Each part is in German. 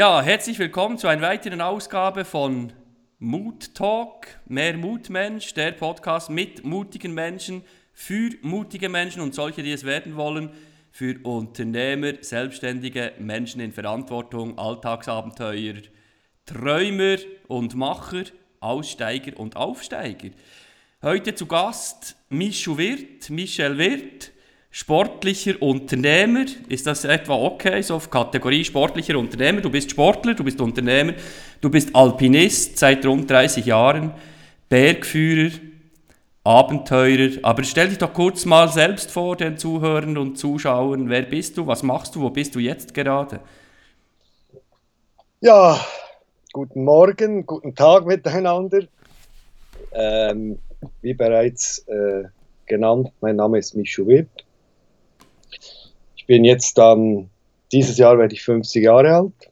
Ja, herzlich willkommen zu einer weiteren Ausgabe von Mood Talk, mehr Mutmensch, der Podcast mit mutigen Menschen, für mutige Menschen und solche, die es werden wollen, für Unternehmer, Selbstständige, Menschen in Verantwortung, Alltagsabenteuer, Träumer und Macher, Aussteiger und Aufsteiger. Heute zu Gast Michel Wirth, Michel Wirth sportlicher Unternehmer. Ist das etwa okay, so auf Kategorie sportlicher Unternehmer? Du bist Sportler, du bist Unternehmer, du bist Alpinist seit rund 30 Jahren, Bergführer, Abenteurer. Aber stell dich doch kurz mal selbst vor den Zuhörern und Zuschauern. Wer bist du? Was machst du? Wo bist du jetzt gerade? Ja, guten Morgen, guten Tag miteinander. Ähm, wie bereits äh, genannt, mein Name ist Michu Wirth bin jetzt dann, dieses Jahr werde ich 50 Jahre alt.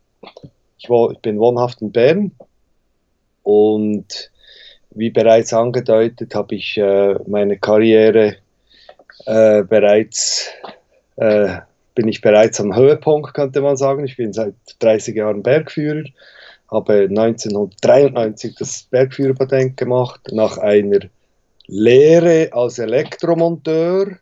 Ich, ich bin wohnhaft in Bern und wie bereits angedeutet, habe ich äh, meine Karriere äh, bereits, äh, bin ich bereits am Höhepunkt, könnte man sagen. Ich bin seit 30 Jahren Bergführer, habe 1993 das Bergführerpatent gemacht, nach einer Lehre als Elektromonteur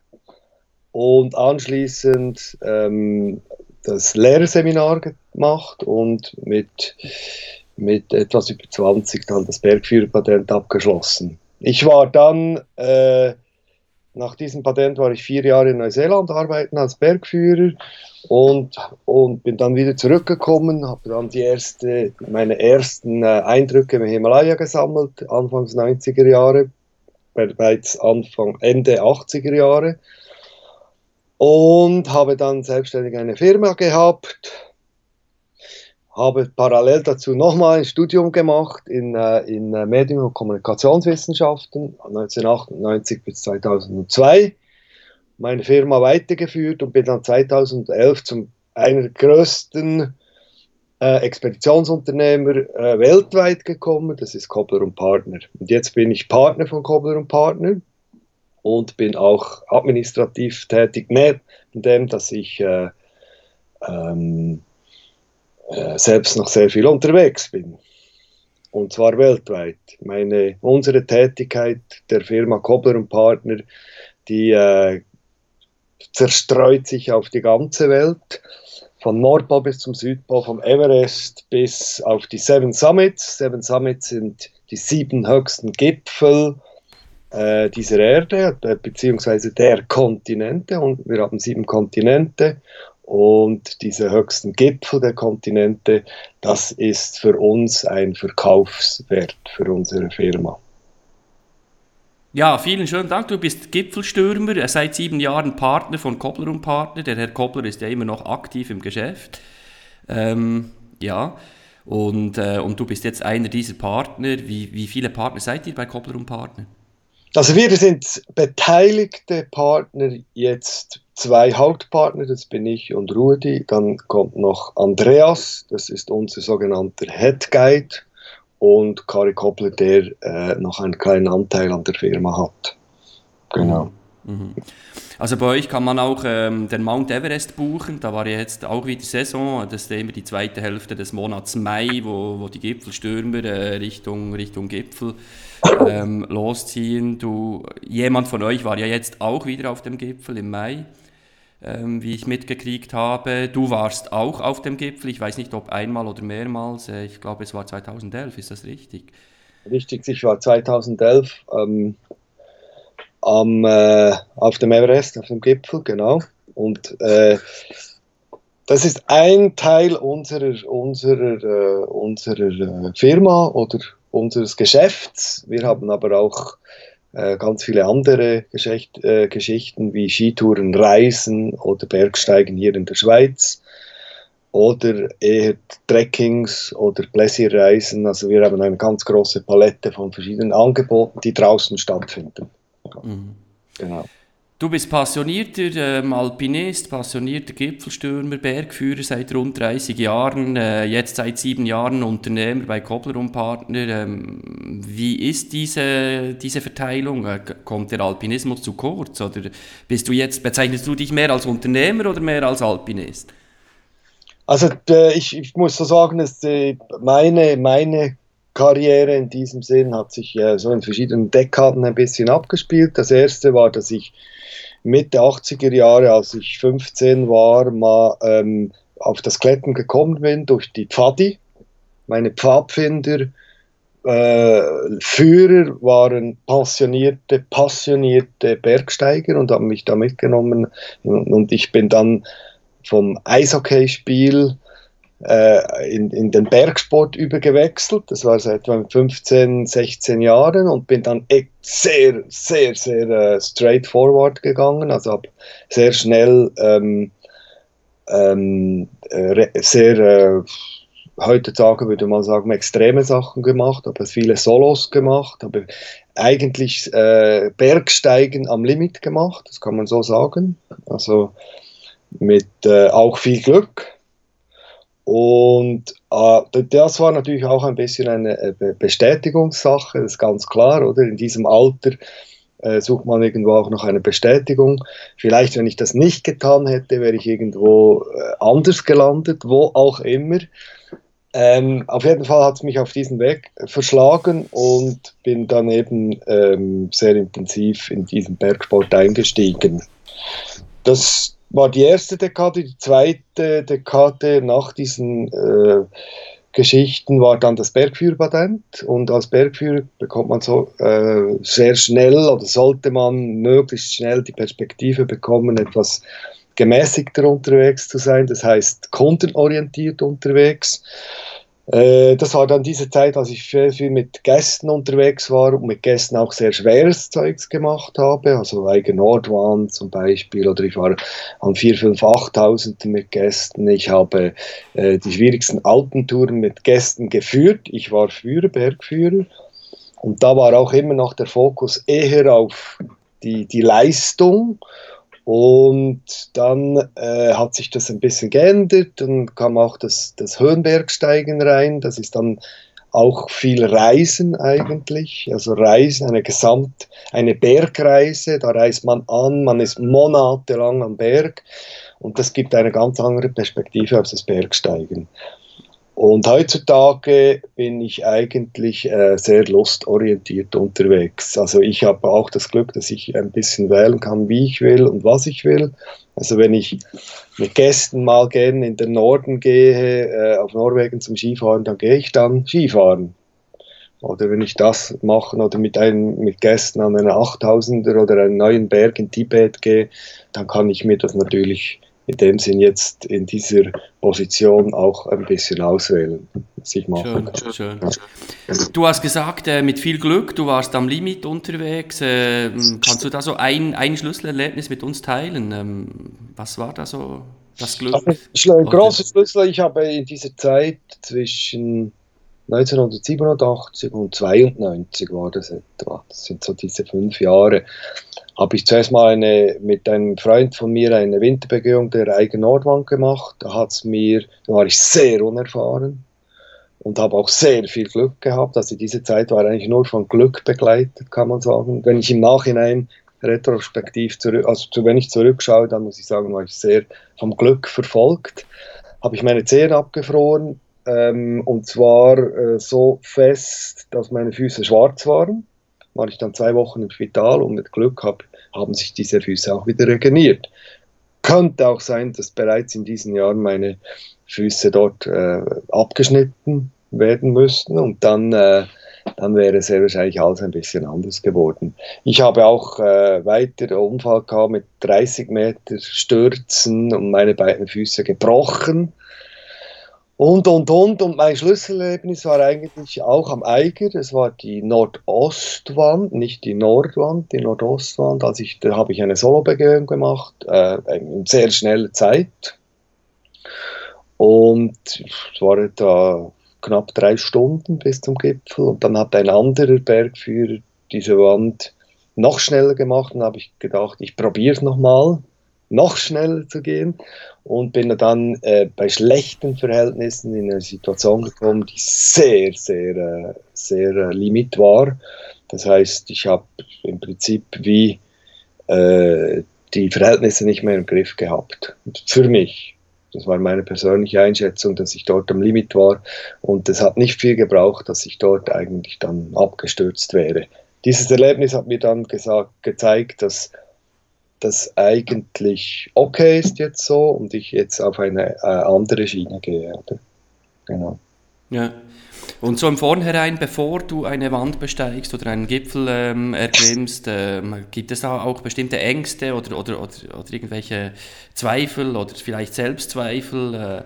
und anschließend ähm, das Lehrerseminar gemacht und mit, mit etwas über 20 dann das Bergführerpatent abgeschlossen. Ich war dann, äh, nach diesem Patent war ich vier Jahre in Neuseeland arbeiten als Bergführer und, und bin dann wieder zurückgekommen, habe dann die erste, meine ersten äh, Eindrücke im Himalaya gesammelt, Anfangs 90er Jahre, bereits Anfang, Ende 80er Jahre und habe dann selbstständig eine Firma gehabt, habe parallel dazu nochmal ein Studium gemacht in, äh, in äh, Medien- und Kommunikationswissenschaften 1998 bis 2002, meine Firma weitergeführt und bin dann 2011 zum einer größten äh, Expeditionsunternehmer äh, weltweit gekommen, das ist Kobler und Partner. Und jetzt bin ich Partner von Kobler und Partner und bin auch administrativ tätig, neben dem, dass ich äh, ähm, äh, selbst noch sehr viel unterwegs bin. Und zwar weltweit. Meine, unsere Tätigkeit der Firma Kobler Partner, die äh, zerstreut sich auf die ganze Welt. Von Nordpol bis zum Südpol, vom Everest bis auf die Seven Summits. Seven Summits sind die sieben höchsten Gipfel äh, dieser Erde, äh, beziehungsweise der Kontinente. Und wir haben sieben Kontinente und diese höchsten Gipfel der Kontinente, das ist für uns ein Verkaufswert für unsere Firma. Ja, vielen schönen Dank. Du bist Gipfelstürmer, seit sieben Jahren Partner von Koppler und Partner. Der Herr Koppler ist ja immer noch aktiv im Geschäft. Ähm, ja, und, äh, und du bist jetzt einer dieser Partner. Wie, wie viele Partner seid ihr bei Koppler und Partner? Also wir sind beteiligte Partner, jetzt zwei Hauptpartner, das bin ich und Rudi. Dann kommt noch Andreas, das ist unser sogenannter Head Guide und Kari Koppler, der äh, noch einen kleinen Anteil an der Firma hat. Genau. Mhm. Also bei euch kann man auch ähm, den Mount Everest buchen. Da war ja jetzt auch wieder Saison. Das ist immer die zweite Hälfte des Monats Mai, wo, wo die Gipfelstürmer äh, Richtung, Richtung Gipfel ähm, losziehen. Du, jemand von euch war ja jetzt auch wieder auf dem Gipfel im Mai, ähm, wie ich mitgekriegt habe. Du warst auch auf dem Gipfel. Ich weiß nicht, ob einmal oder mehrmals. Äh, ich glaube, es war 2011. Ist das richtig? Richtig, ich war 2011 ähm, am, äh, auf dem Everest, auf dem Gipfel, genau. Und äh, das ist ein Teil unserer, unserer, äh, unserer äh, Firma oder unseres Geschäfts. Wir haben aber auch äh, ganz viele andere Geschicht, äh, Geschichten wie Skitouren, Reisen oder Bergsteigen hier in der Schweiz oder eher Trekkings oder Glacierreisen. Also wir haben eine ganz große Palette von verschiedenen Angeboten, die draußen stattfinden. Mhm. Genau. Du bist passionierter ähm, Alpinist, passionierter Gipfelstürmer, Bergführer seit rund 30 Jahren, äh, jetzt seit sieben Jahren Unternehmer bei Kobler und Partner. Ähm, wie ist diese, diese Verteilung? Äh, kommt der Alpinismus zu kurz? Oder bist du jetzt, bezeichnest du dich mehr als Unternehmer oder mehr als Alpinist? Also ich, ich, muss so sagen, dass meine, meine Karriere in diesem Sinn hat sich so in verschiedenen Dekaden ein bisschen abgespielt. Das erste war, dass ich Mitte 80er Jahre, als ich 15 war, mal ähm, auf das Klettern gekommen bin durch die Pfadi. Meine Pfadfinder, äh, Führer waren passionierte, passionierte Bergsteiger und haben mich da mitgenommen. Und ich bin dann vom Eishockeyspiel äh, in, in den Bergsport übergewechselt. Das war seit 15, 16 Jahren und bin dann sehr, sehr, sehr äh, straightforward gegangen. Also habe sehr schnell ähm, ähm, sehr, äh, heutzutage würde man sagen, extreme Sachen gemacht, habe viele Solos gemacht, habe eigentlich äh, Bergsteigen am Limit gemacht, das kann man so sagen. Also mit äh, auch viel Glück. Und äh, das war natürlich auch ein bisschen eine äh, Bestätigungssache, das ist ganz klar, oder? In diesem Alter äh, sucht man irgendwo auch noch eine Bestätigung. Vielleicht, wenn ich das nicht getan hätte, wäre ich irgendwo äh, anders gelandet, wo auch immer. Ähm, auf jeden Fall hat es mich auf diesen Weg verschlagen und bin dann eben ähm, sehr intensiv in diesen Bergsport eingestiegen. Das war die erste Dekade. Die zweite Dekade nach diesen äh, Geschichten war dann das Bergführerpatent und als Bergführer bekommt man so äh, sehr schnell oder sollte man möglichst schnell die Perspektive bekommen, etwas gemäßigter unterwegs zu sein, das heißt kundenorientiert unterwegs. Äh, das war dann diese Zeit, als ich sehr viel mit Gästen unterwegs war und mit Gästen auch sehr schweres Zeugs gemacht habe, also Weiger Nordwand zum Beispiel, oder ich war an 4, 5, 8.000 mit Gästen. Ich habe äh, die schwierigsten Alpentouren mit Gästen geführt. Ich war Führer, Bergführer. Und da war auch immer noch der Fokus eher auf die, die Leistung und dann äh, hat sich das ein bisschen geändert, dann kam auch das, das Höhenbergsteigen rein, das ist dann auch viel Reisen eigentlich, also Reisen, eine Gesamt, eine Bergreise, da reist man an, man ist monatelang am Berg. Und das gibt eine ganz andere Perspektive auf das Bergsteigen. Und heutzutage bin ich eigentlich äh, sehr lustorientiert unterwegs. Also ich habe auch das Glück, dass ich ein bisschen wählen kann, wie ich will und was ich will. Also wenn ich mit Gästen mal gerne in den Norden gehe, äh, auf Norwegen zum Skifahren, dann gehe ich dann Skifahren. Oder wenn ich das mache oder mit, einem, mit Gästen an einen 8000er oder einen neuen Berg in Tibet gehe, dann kann ich mir das natürlich in dem Sinn jetzt in dieser Position auch ein bisschen auswählen, was ich machen schön, kann. Schön. Du hast gesagt, äh, mit viel Glück, du warst am Limit unterwegs. Äh, kannst du da so ein, ein Schlüsselerlebnis mit uns teilen? Ähm, was war da so das Glück? Also, ein großer Schlüssel, ich habe in dieser Zeit zwischen 1987 und 92 war das etwa, das sind so diese fünf Jahre, habe ich zuerst mal eine, mit einem Freund von mir eine Winterbegehung der Eigen Nordwand gemacht. Da hat's mir, da war ich sehr unerfahren und habe auch sehr viel Glück gehabt. Also diese Zeit war eigentlich nur von Glück begleitet, kann man sagen. Wenn ich im Nachhinein retrospektiv zurück, also wenn ich zurückschaue, dann muss ich sagen, war ich sehr vom Glück verfolgt. Habe ich meine Zehen abgefroren ähm, und zwar äh, so fest, dass meine Füße schwarz waren war ich dann zwei Wochen im Spital und mit Glück hab, haben sich diese Füße auch wieder regeneriert. Könnte auch sein, dass bereits in diesen Jahren meine Füße dort äh, abgeschnitten werden müssten und dann, äh, dann wäre sehr wahrscheinlich alles ein bisschen anders geworden. Ich habe auch äh, weiter Unfall gehabt mit 30 Meter Stürzen und meine beiden Füße gebrochen. Und, und, und. Und mein Schlüsselerlebnis war eigentlich auch am Eiger. Es war die Nordostwand, nicht die Nordwand, die Nordostwand. Also ich, da habe ich eine Solobegehung gemacht, äh, in sehr schneller Zeit. Und es war etwa knapp drei Stunden bis zum Gipfel. Und dann hat ein anderer Bergführer diese Wand noch schneller gemacht. Und habe ich gedacht, ich probiere es nochmal noch schneller zu gehen und bin dann äh, bei schlechten Verhältnissen in eine Situation gekommen, die sehr, sehr, äh, sehr äh, limit war. Das heißt, ich habe im Prinzip wie äh, die Verhältnisse nicht mehr im Griff gehabt. Für mich. Das war meine persönliche Einschätzung, dass ich dort am Limit war. Und es hat nicht viel gebraucht, dass ich dort eigentlich dann abgestürzt wäre. Dieses Erlebnis hat mir dann gesagt, gezeigt, dass das eigentlich okay ist jetzt so und ich jetzt auf eine äh, andere Schiene gehe. Oder? Genau. Ja. Und so im Vornherein, bevor du eine Wand besteigst oder einen Gipfel ähm, erklimmst, ähm, gibt es da auch bestimmte Ängste oder, oder, oder, oder irgendwelche Zweifel oder vielleicht Selbstzweifel, äh,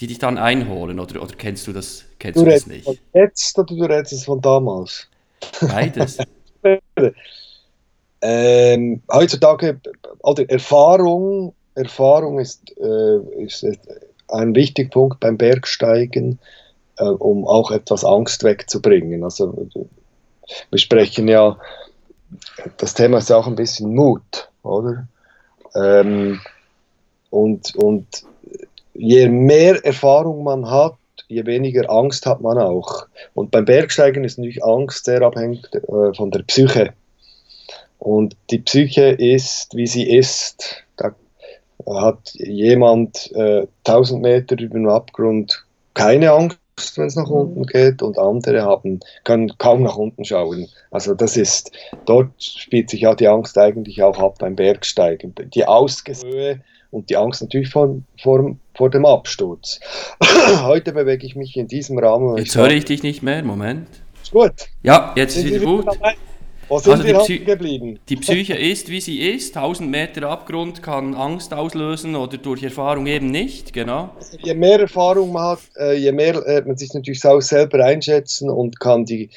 die dich dann einholen? Oder, oder kennst du das, kennst du, du das nicht? Von jetzt oder du redest es von damals? Beides. ähm, heutzutage, also Erfahrung, Erfahrung ist, äh, ist ein wichtiger Punkt beim Bergsteigen äh, um auch etwas Angst wegzubringen. Also wir sprechen ja, das Thema ist ja auch ein bisschen Mut, oder? Ähm, und, und je mehr Erfahrung man hat, je weniger Angst hat man auch. Und beim Bergsteigen ist natürlich Angst sehr abhängig äh, von der Psyche. Und die Psyche ist, wie sie ist. Da hat jemand äh, 1000 Meter über dem Abgrund keine Angst wenn es nach unten geht und andere haben, können kaum nach unten schauen. Also das ist, dort spielt sich ja die Angst eigentlich auch ab beim Bergsteigen. Die Ausgehöhe und die Angst natürlich vor, vor, vor dem Absturz. Heute bewege ich mich in diesem Rahmen. Jetzt höre ich dich nicht mehr, Moment. Ist gut. Ja, jetzt ist wieder gut. Dabei? Wo sind also wir Psy geblieben? Die Psyche ist, wie sie ist. 1000 Meter Abgrund kann Angst auslösen oder durch Erfahrung eben nicht, genau. Also je mehr Erfahrung man hat, äh, je mehr lernt man sich natürlich auch selber einschätzen und kann die,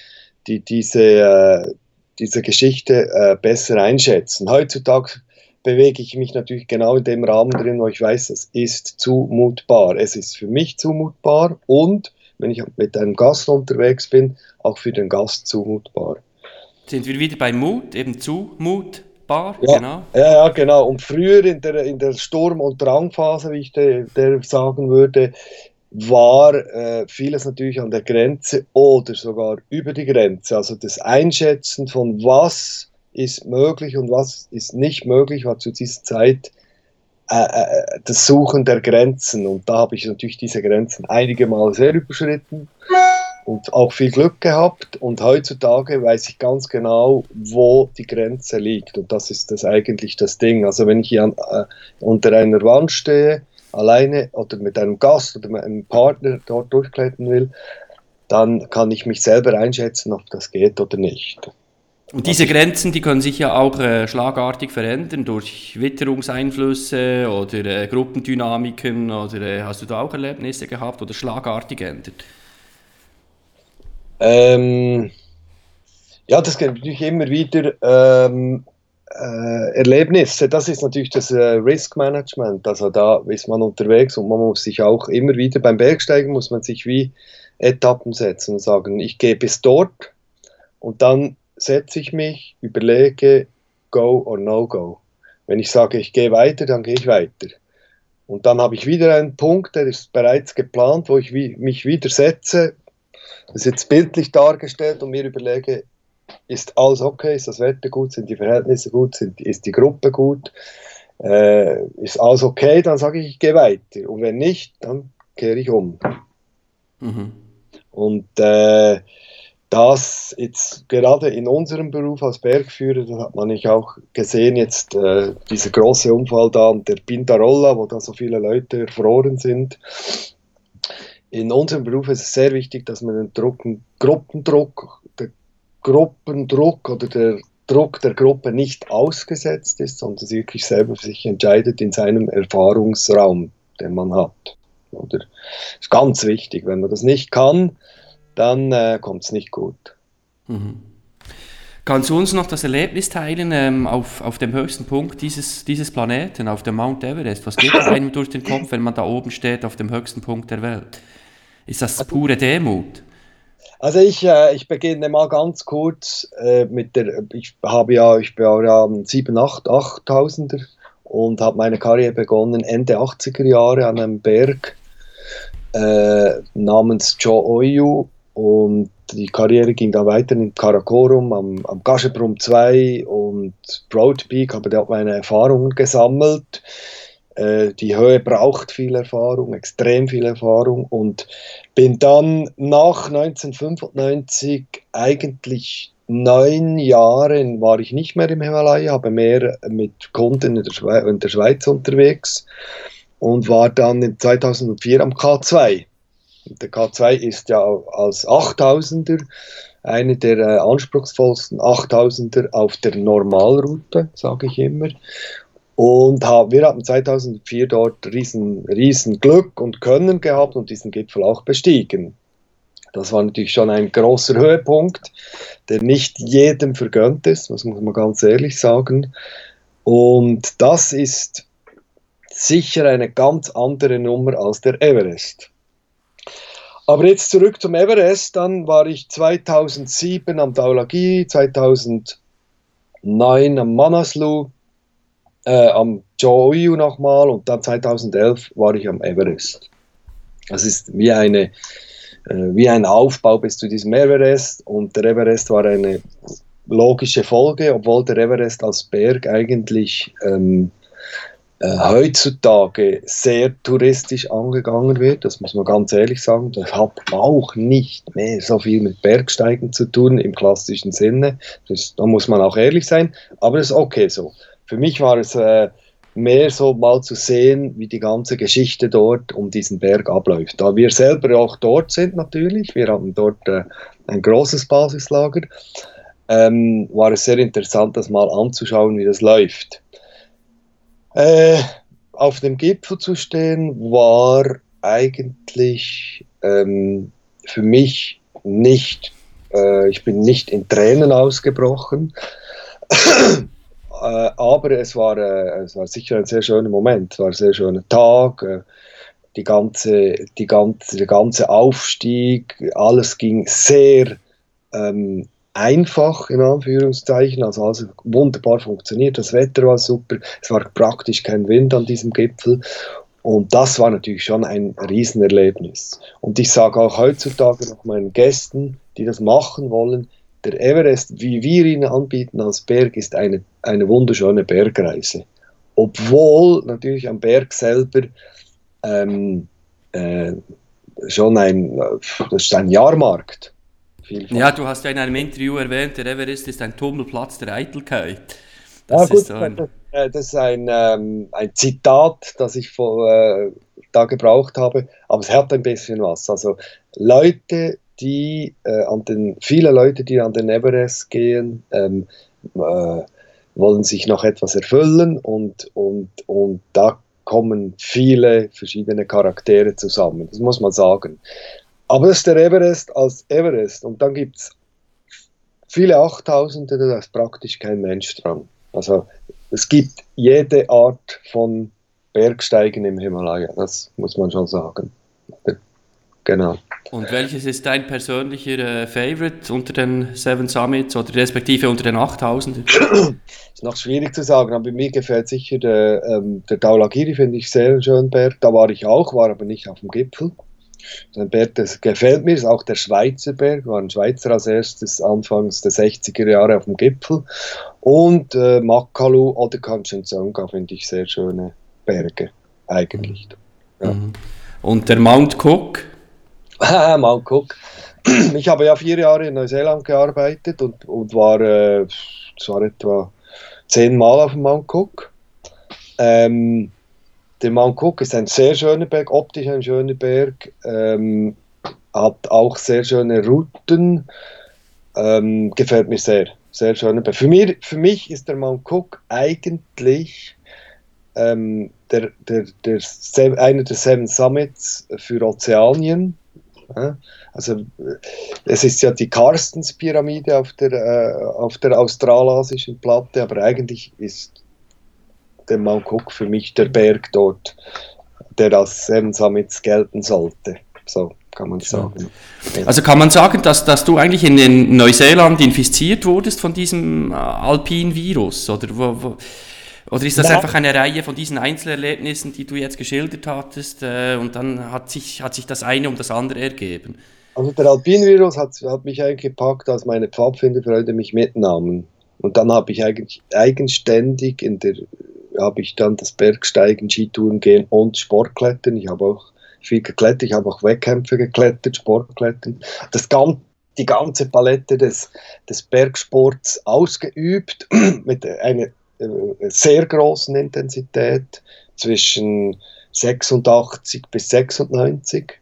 die, diese, äh, diese Geschichte äh, besser einschätzen. Heutzutage bewege ich mich natürlich genau in dem Rahmen drin, wo ich weiß, es ist zumutbar. Es ist für mich zumutbar und wenn ich mit einem Gast unterwegs bin, auch für den Gast zumutbar sind wir wieder bei Mut, eben zumutbar. Ja, genau. Ja, ja, genau. Und früher in der, in der Sturm- und Drangphase, wie ich der, der sagen würde, war äh, vieles natürlich an der Grenze oder sogar über die Grenze. Also das Einschätzen von was ist möglich und was ist nicht möglich, war zu dieser Zeit äh, äh das Suchen der Grenzen. Und da habe ich natürlich diese Grenzen einige Mal sehr überschritten und auch viel Glück gehabt. Und heutzutage weiß ich ganz genau, wo die Grenze liegt. Und das ist das eigentlich das Ding. Also wenn ich hier an, äh, unter einer Wand stehe, alleine oder mit einem Gast oder mit einem Partner dort durchklettern will, dann kann ich mich selber einschätzen, ob das geht oder nicht. Und diese Grenzen, die können sich ja auch äh, schlagartig verändern durch Witterungseinflüsse oder äh, Gruppendynamiken oder äh, hast du da auch Erlebnisse gehabt oder schlagartig ändert? Ähm, ja, das gibt natürlich immer wieder ähm, äh, Erlebnisse. Das ist natürlich das äh, Risk Management. Also da ist man unterwegs und man muss sich auch immer wieder beim Bergsteigen muss man sich wie Etappen setzen und sagen, ich gehe bis dort und dann setze ich mich, überlege, go or no go. Wenn ich sage, ich gehe weiter, dann gehe ich weiter. Und dann habe ich wieder einen Punkt, der ist bereits geplant, wo ich mich wieder setze, das ist jetzt bildlich dargestellt und mir überlege, ist alles okay, ist das Wetter gut, sind die Verhältnisse gut, sind, ist die Gruppe gut, äh, ist alles okay, dann sage ich, ich gehe weiter. Und wenn nicht, dann kehre ich um. Mhm. Und äh, das jetzt gerade in unserem Beruf als Bergführer, da hat man nicht auch gesehen, jetzt äh, dieser große Unfall da an der Pintarolla, wo da so viele Leute erfroren sind in unserem Beruf ist es sehr wichtig, dass man den Druck, den Gruppendruck, der Gruppendruck oder der Druck der Gruppe nicht ausgesetzt ist, sondern wirklich selber für sich entscheidet in seinem Erfahrungsraum, den man hat. Oder ist ganz wichtig. Wenn man das nicht kann, dann äh, kommt es nicht gut. Mhm. Kannst du uns noch das Erlebnis teilen ähm, auf, auf dem höchsten Punkt dieses, dieses Planeten, auf dem Mount Everest? Was geht einem durch den Kopf, wenn man da oben steht, auf dem höchsten Punkt der Welt? Ist das pure Demut? Also ich, äh, ich beginne mal ganz kurz äh, mit der, ich habe ja, ich bin ja 7, 8, 8000er und habe meine Karriere begonnen Ende 80er Jahre an einem Berg äh, namens Joe Oyu und die Karriere ging dann weiter in Karakorum, am, am Gaschebrum 2 und Broad Peak, habe dort meine Erfahrungen gesammelt die Höhe braucht viel Erfahrung, extrem viel Erfahrung und bin dann nach 1995 eigentlich neun Jahren war ich nicht mehr im Himalaya, habe mehr mit Kunden in der, Schweiz, in der Schweiz unterwegs und war dann 2004 am K2. Der K2 ist ja als 8000er eine der äh, anspruchsvollsten 8000er auf der Normalroute, sage ich immer. Und wir haben 2004 dort riesen, riesen Glück und Können gehabt und diesen Gipfel auch bestiegen. Das war natürlich schon ein großer Höhepunkt, der nicht jedem vergönnt ist, das muss man ganz ehrlich sagen. Und das ist sicher eine ganz andere Nummer als der Everest. Aber jetzt zurück zum Everest, dann war ich 2007 am Daulagi, 2009 am Manaslu, äh, am Joyu nochmal und dann 2011 war ich am Everest. Das ist wie, eine, äh, wie ein Aufbau bis zu diesem Everest und der Everest war eine logische Folge, obwohl der Everest als Berg eigentlich ähm, äh, heutzutage sehr touristisch angegangen wird, das muss man ganz ehrlich sagen. Das hat auch nicht mehr so viel mit Bergsteigen zu tun im klassischen Sinne. Das, da muss man auch ehrlich sein, aber das ist okay so für mich war es äh, mehr so mal zu sehen, wie die ganze Geschichte dort um diesen Berg abläuft. Da wir selber auch dort sind natürlich, wir haben dort äh, ein großes Basislager, ähm, war es sehr interessant, das mal anzuschauen, wie das läuft. Äh, auf dem Gipfel zu stehen war eigentlich ähm, für mich nicht, äh, ich bin nicht in Tränen ausgebrochen. Äh, aber es war, äh, es war sicher ein sehr schöner Moment, es war ein sehr schöner Tag. Äh, die ganze, die ganze, der ganze Aufstieg, alles ging sehr ähm, einfach, in Anführungszeichen, also alles wunderbar funktioniert. Das Wetter war super, es war praktisch kein Wind an diesem Gipfel. Und das war natürlich schon ein Riesenerlebnis. Und ich sage auch heutzutage noch meinen Gästen, die das machen wollen, der Everest, wie wir ihn anbieten als Berg, ist eine, eine wunderschöne Bergreise. Obwohl natürlich am Berg selber ähm, äh, schon ein, das ist ein Jahrmarkt. Ja, du hast ja in einem Interview erwähnt, der Everest ist ein Tummelplatz der Eitelkeit. Das, ja, gut, ist, so ein äh, das ist ein, ähm, ein Zitat, das ich vor, äh, da gebraucht habe, aber es hat ein bisschen was. Also Leute, die äh, an den, viele Leute, die an den Everest gehen, ähm, äh, wollen sich noch etwas erfüllen und, und, und da kommen viele verschiedene Charaktere zusammen, das muss man sagen. Aber das ist der Everest als Everest und dann gibt es viele Achttausende, da ist praktisch kein Mensch dran. Also es gibt jede Art von Bergsteigen im Himalaya, das muss man schon sagen. Genau. Und welches ist dein persönlicher äh, Favorite unter den Seven Summits oder respektive unter den 8000? ist noch schwierig zu sagen, aber mir gefällt sicher der, ähm, der Daulagiri, finde ich sehr schön Berg. Da war ich auch, war aber nicht auf dem Gipfel. Ein Berg, das gefällt mir, ist auch der Schweizer Berg, war ein Schweizer als erstes Anfangs der 60er Jahre auf dem Gipfel. Und äh, Makalu oder Kanchenjunga finde ich sehr schöne Berge, eigentlich. Ja. Mhm. Und der Mount Cook? Mal guck. Ich habe ja vier Jahre in Neuseeland gearbeitet und, und war, äh, war etwa zehnmal auf dem Mount Cook. Ähm, der Mount Cook ist ein sehr schöner Berg, optisch ein schöner Berg, ähm, hat auch sehr schöne Routen, ähm, gefällt mir sehr, sehr schöner Berg. Für, mir, für mich ist der Mount Cook eigentlich ähm, der, der, der, einer der Seven Summits für Ozeanien also es ist ja die Karstens-Pyramide auf der, äh, auf der australasischen Platte, aber eigentlich ist der Mount Cook für mich der Berg dort, der als Seven Summits gelten sollte. So kann man sagen. Also kann man sagen, dass, dass du eigentlich in, in Neuseeland infiziert wurdest von diesem äh, Alpin-Virus? Oder wo, wo oder ist das ja. einfach eine Reihe von diesen Einzelerlebnissen, die du jetzt geschildert hattest, äh, und dann hat sich, hat sich das eine um das andere ergeben? Also der Alpinvirus hat, hat mich eigentlich gepackt, als meine Pfadfinderfreunde mich mitnahmen. Und dann habe ich eigentlich eigenständig in der habe ich dann das Bergsteigen, Skitouren gehen und Sportklettern. Ich habe auch viel geklettert, ich habe auch Wettkämpfe geklettert, Sportklettern. Das ganze die ganze Palette des, des Bergsports ausgeübt mit einer sehr großen Intensität zwischen 86 bis 96.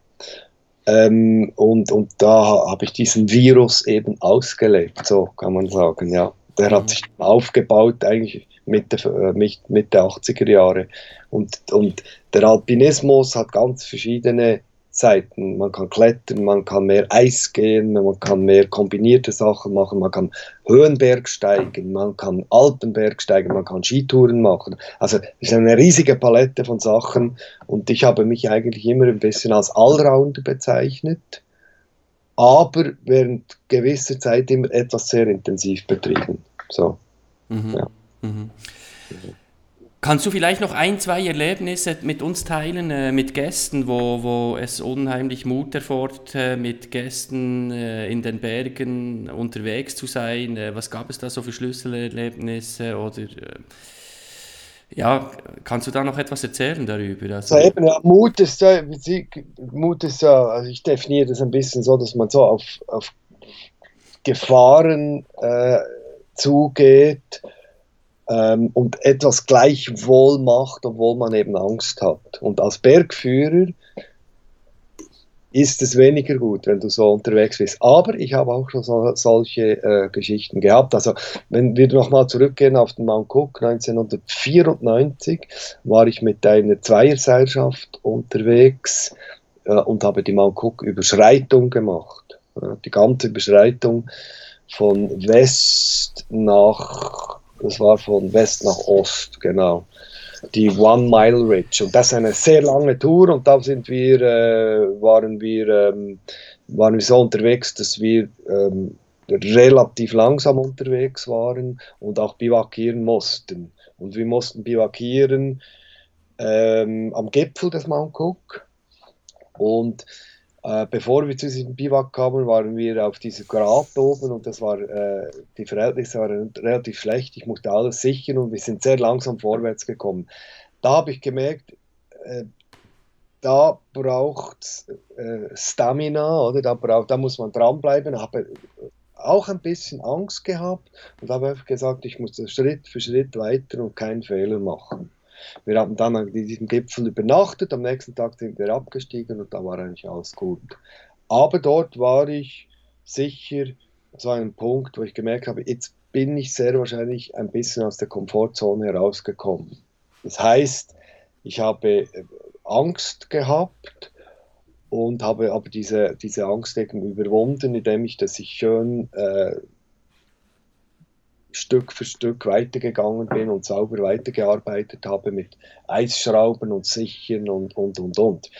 Ähm, und, und da habe ich diesen Virus eben ausgelebt, so kann man sagen, ja. Der hat mhm. sich aufgebaut eigentlich Mitte, äh, Mitte 80er Jahre. Und, und der Alpinismus hat ganz verschiedene Seiten. Man kann klettern, man kann mehr Eis gehen, man kann mehr kombinierte Sachen machen, man kann Höhenberg steigen, man kann Alpenberg steigen, man kann Skitouren machen. Also es ist eine riesige Palette von Sachen und ich habe mich eigentlich immer ein bisschen als Allrounder bezeichnet, aber während gewisser Zeit immer etwas sehr intensiv betrieben. So. Mhm. Ja. Mhm. Kannst du vielleicht noch ein, zwei Erlebnisse mit uns teilen, äh, mit Gästen, wo, wo es unheimlich Mut erfordert, äh, mit Gästen äh, in den Bergen unterwegs zu sein? Äh, was gab es da so für Schlüsselerlebnisse? Oder äh, ja, kannst du da noch etwas erzählen darüber? Also, eben, ja, Mut ist ja, Mut ist ja, also ich definiere das ein bisschen so, dass man so auf, auf Gefahren äh, zugeht ähm, und etwas gleichwohl macht, obwohl man eben Angst hat. Und als Bergführer ist es weniger gut, wenn du so unterwegs bist. Aber ich habe auch schon so, solche äh, Geschichten gehabt. Also wenn wir nochmal zurückgehen auf den Mount Cook, 1994 war ich mit einer Zweierseilschaft unterwegs äh, und habe die Mount Cook Überschreitung gemacht. Äh, die ganze Überschreitung von West nach das war von West nach Ost, genau. Die One Mile Ridge. Und das ist eine sehr lange Tour und da sind wir, äh, waren, wir, ähm, waren wir so unterwegs, dass wir ähm, relativ langsam unterwegs waren und auch bivakieren mussten. Und wir mussten bivakieren ähm, am Gipfel des Mount Cook. Und äh, bevor wir zu diesem Biwak kamen, waren wir auf dieser Grat oben und das war, äh, die Verhältnisse waren relativ schlecht. Ich musste alles sichern und wir sind sehr langsam vorwärts gekommen. Da habe ich gemerkt, äh, da braucht es äh, Stamina, oder? Da, braucht, da muss man dranbleiben. Ich habe auch ein bisschen Angst gehabt und habe einfach gesagt, ich muss Schritt für Schritt weiter und keinen Fehler machen. Wir haben dann an diesem Gipfel übernachtet, am nächsten Tag sind wir abgestiegen und da war eigentlich alles gut. Aber dort war ich sicher, das war ein Punkt, wo ich gemerkt habe, jetzt bin ich sehr wahrscheinlich ein bisschen aus der Komfortzone herausgekommen. Das heißt, ich habe äh, Angst gehabt und habe aber diese, diese Angst eben überwunden, indem ich, dass ich schön äh, Stück für Stück weitergegangen bin und sauber weitergearbeitet habe mit Eisschrauben und Sichern und, und, und, und.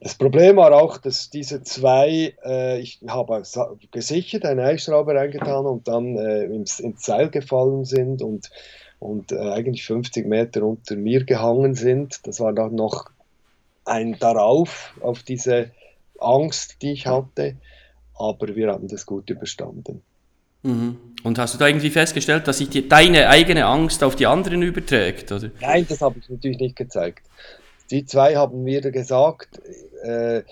Das Problem war auch, dass diese zwei, äh, ich habe gesichert, eine Eisschraube reingetan und dann äh, ins, ins, Seil gefallen sind und, und äh, eigentlich 50 Meter unter mir gehangen sind. Das war dann noch ein darauf, auf diese Angst, die ich hatte. Aber wir haben das gut überstanden. Mhm. Und hast du da irgendwie festgestellt, dass sich die, deine eigene Angst auf die anderen überträgt? Oder? Nein, das habe ich natürlich nicht gezeigt. Die zwei haben mir gesagt, äh,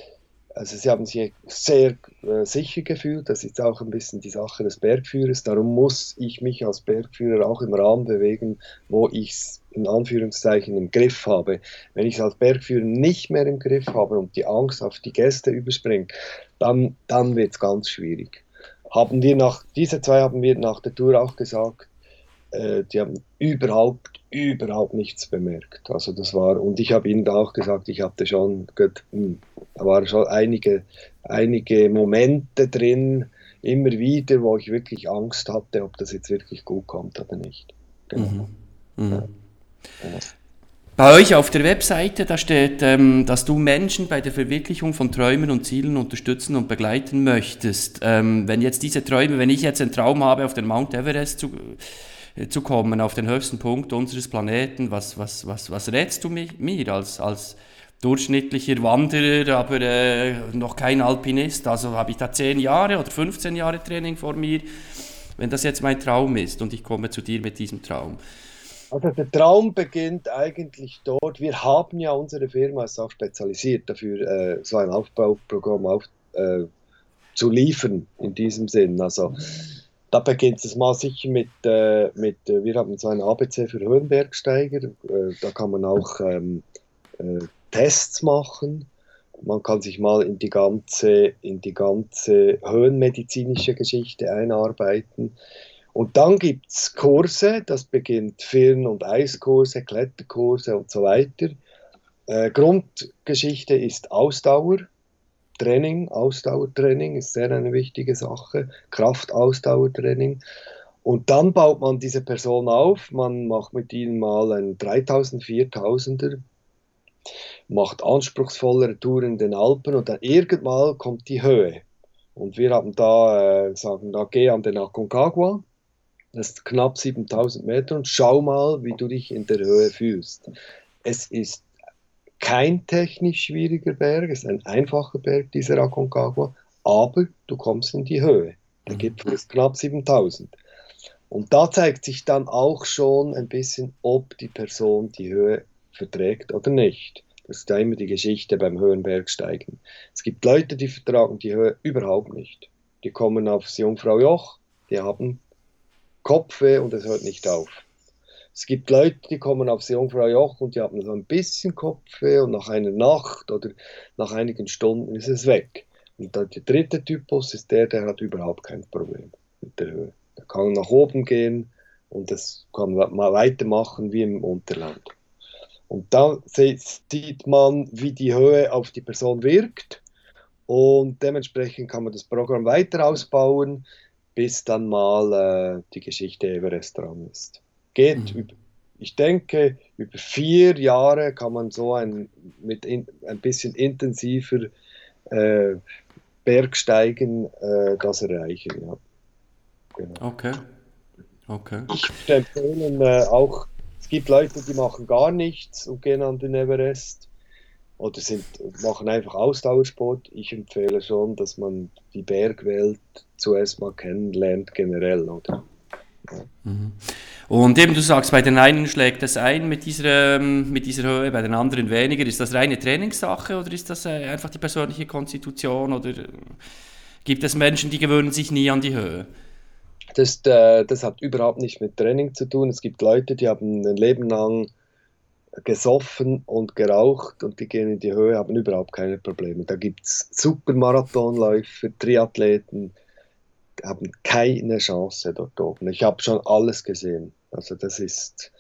also sie haben sich sehr äh, sicher gefühlt. Das ist auch ein bisschen die Sache des Bergführers. Darum muss ich mich als Bergführer auch im Rahmen bewegen, wo ich es in Anführungszeichen im Griff habe. Wenn ich es als Bergführer nicht mehr im Griff habe und die Angst auf die Gäste überspringt, dann, dann wird es ganz schwierig haben wir nach, diese zwei haben wir nach der Tour auch gesagt, äh, die haben überhaupt, überhaupt nichts bemerkt. Also das war, und ich habe ihnen auch gesagt, ich hatte schon, gut, hm, da waren schon einige, einige Momente drin, immer wieder, wo ich wirklich Angst hatte, ob das jetzt wirklich gut kommt oder nicht. Genau. Mhm. Mhm. Ja. Bei euch auf der Webseite, da steht, ähm, dass du Menschen bei der Verwirklichung von Träumen und Zielen unterstützen und begleiten möchtest. Ähm, wenn jetzt diese Träume, wenn ich jetzt einen Traum habe, auf den Mount Everest zu, äh, zu kommen, auf den höchsten Punkt unseres Planeten, was, was, was, was rätst du mir, mir als, als durchschnittlicher Wanderer, aber äh, noch kein Alpinist? Also habe ich da 10 Jahre oder 15 Jahre Training vor mir, wenn das jetzt mein Traum ist und ich komme zu dir mit diesem Traum. Also der Traum beginnt eigentlich dort. Wir haben ja unsere Firma ist auch spezialisiert dafür, äh, so ein Aufbauprogramm auf, äh, zu liefern in diesem Sinn. Also da beginnt es mal sicher mit, äh, mit äh, wir haben so ein ABC für Höhenbergsteiger. Äh, da kann man auch ähm, äh, Tests machen. Man kann sich mal in die ganze, in die ganze höhenmedizinische Geschichte einarbeiten. Und dann gibt es Kurse, das beginnt Firn- und Eiskurse, Kletterkurse und so weiter. Äh, Grundgeschichte ist Ausdauer. Training, Ausdauertraining ist sehr eine wichtige Sache, Kraftausdauertraining. Und dann baut man diese Person auf, man macht mit ihnen mal einen 3000, 4000er, macht anspruchsvollere Touren in den Alpen und dann irgendwann kommt die Höhe. Und wir haben da, äh, sagen, da geh an den Aconcagua, das ist knapp 7000 Meter und schau mal, wie du dich in der Höhe fühlst. Es ist kein technisch schwieriger Berg, es ist ein einfacher Berg, dieser Aconcagua, aber du kommst in die Höhe. Der mhm. Gipfel ist knapp 7000. Und da zeigt sich dann auch schon ein bisschen, ob die Person die Höhe verträgt oder nicht. Das ist ja immer die Geschichte beim Höhenbergsteigen. Es gibt Leute, die vertragen die Höhe überhaupt nicht. Die kommen aufs Jungfrau Joch, die haben Kopfweh und es hört nicht auf. Es gibt Leute, die kommen aufs Jungfrau Joch und die haben so ein bisschen Kopfweh und nach einer Nacht oder nach einigen Stunden ist es weg. Und der dritte Typus ist der, der hat überhaupt kein Problem mit der Höhe. Der kann nach oben gehen und das kann man weitermachen wie im Unterland. Und da sieht man, wie die Höhe auf die Person wirkt und dementsprechend kann man das Programm weiter ausbauen, bis dann mal äh, die Geschichte Everest dran ist geht, mhm. ich denke, über vier Jahre kann man so ein, mit in, ein bisschen intensiver äh, Bergsteigen äh, das erreichen. Ja. Genau. Okay. okay. Ich empfehle äh, auch, es gibt Leute, die machen gar nichts und gehen an den Everest oder sind, machen einfach Ausdauersport. Ich empfehle schon, dass man die Bergwelt zuerst mal kennenlernt, generell. Oder? Ja. Mhm. Und eben, du sagst, bei den einen schlägt das ein mit dieser, ähm, mit dieser Höhe, bei den anderen weniger. Ist das reine Trainingssache oder ist das äh, einfach die persönliche Konstitution oder äh, gibt es Menschen, die gewöhnen sich nie an die Höhe? Das, äh, das hat überhaupt nichts mit Training zu tun. Es gibt Leute, die haben ein Leben lang gesoffen und geraucht und die gehen in die Höhe, haben überhaupt keine Probleme. Da gibt es Supermarathonläufer, Triathleten, haben keine Chance dort oben. Ich habe schon alles gesehen. Also das ist,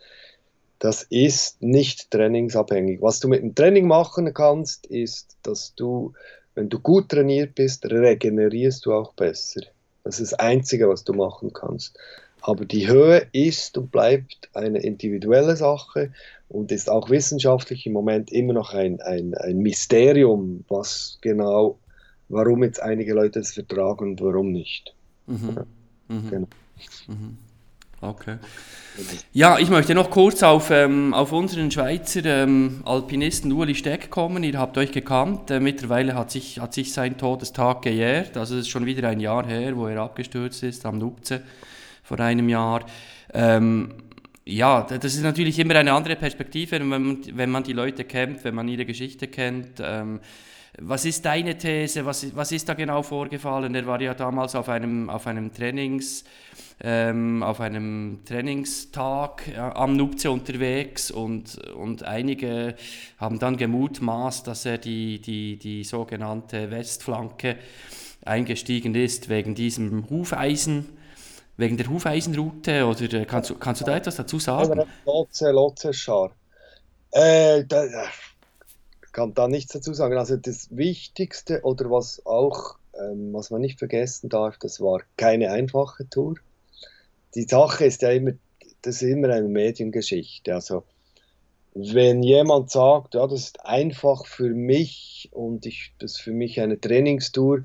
das ist nicht trainingsabhängig. Was du mit dem Training machen kannst, ist, dass du, wenn du gut trainiert bist, regenerierst du auch besser. Das ist das Einzige, was du machen kannst. Aber die Höhe ist und bleibt eine individuelle Sache und ist auch wissenschaftlich im Moment immer noch ein, ein, ein Mysterium, was genau, warum jetzt einige Leute es vertragen und warum nicht. Mhm. Mhm. Genau. Mhm. Okay. Ja, ich möchte noch kurz auf, ähm, auf unseren Schweizer ähm, Alpinisten Uli Steck kommen. Ihr habt euch gekannt. Äh, mittlerweile hat sich, hat sich sein Todestag gejährt. Also es ist schon wieder ein Jahr her, wo er abgestürzt ist am Nupze vor einem Jahr. Ähm, ja, das ist natürlich immer eine andere Perspektive, wenn man, wenn man die Leute kennt, wenn man ihre Geschichte kennt. Ähm, was ist deine These? Was, was ist da genau vorgefallen? Er war ja damals auf einem, auf einem Trainings, ähm, auf einem Trainingstag ja, am Nupze unterwegs und, und einige haben dann gemutmaßt, dass er die, die, die sogenannte Westflanke eingestiegen ist wegen diesem Hufeisen, wegen der Hufeisenroute oder äh, kannst du, kannst du da etwas dazu sagen? Lotze, Lotze Schar. Äh, da, kann da nichts dazu sagen. Also das Wichtigste oder was auch, ähm, was man nicht vergessen darf, das war keine einfache Tour. Die Sache ist ja immer, das ist immer eine Mediengeschichte. Also wenn jemand sagt, ja, das ist einfach für mich und ich, das ist für mich eine Trainingstour,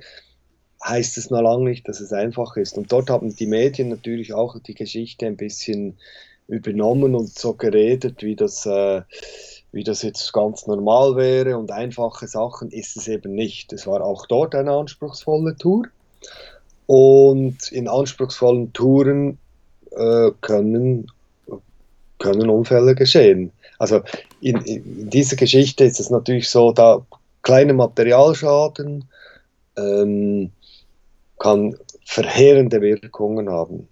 heißt es noch lange nicht, dass es einfach ist. Und dort haben die Medien natürlich auch die Geschichte ein bisschen übernommen und so geredet, wie das äh, wie das jetzt ganz normal wäre und einfache Sachen ist es eben nicht. Es war auch dort eine anspruchsvolle Tour und in anspruchsvollen Touren äh, können, können Unfälle geschehen. Also in, in, dieser Geschichte ist es natürlich so, da kleine Materialschaden ähm, kann verheerende Wirkungen haben.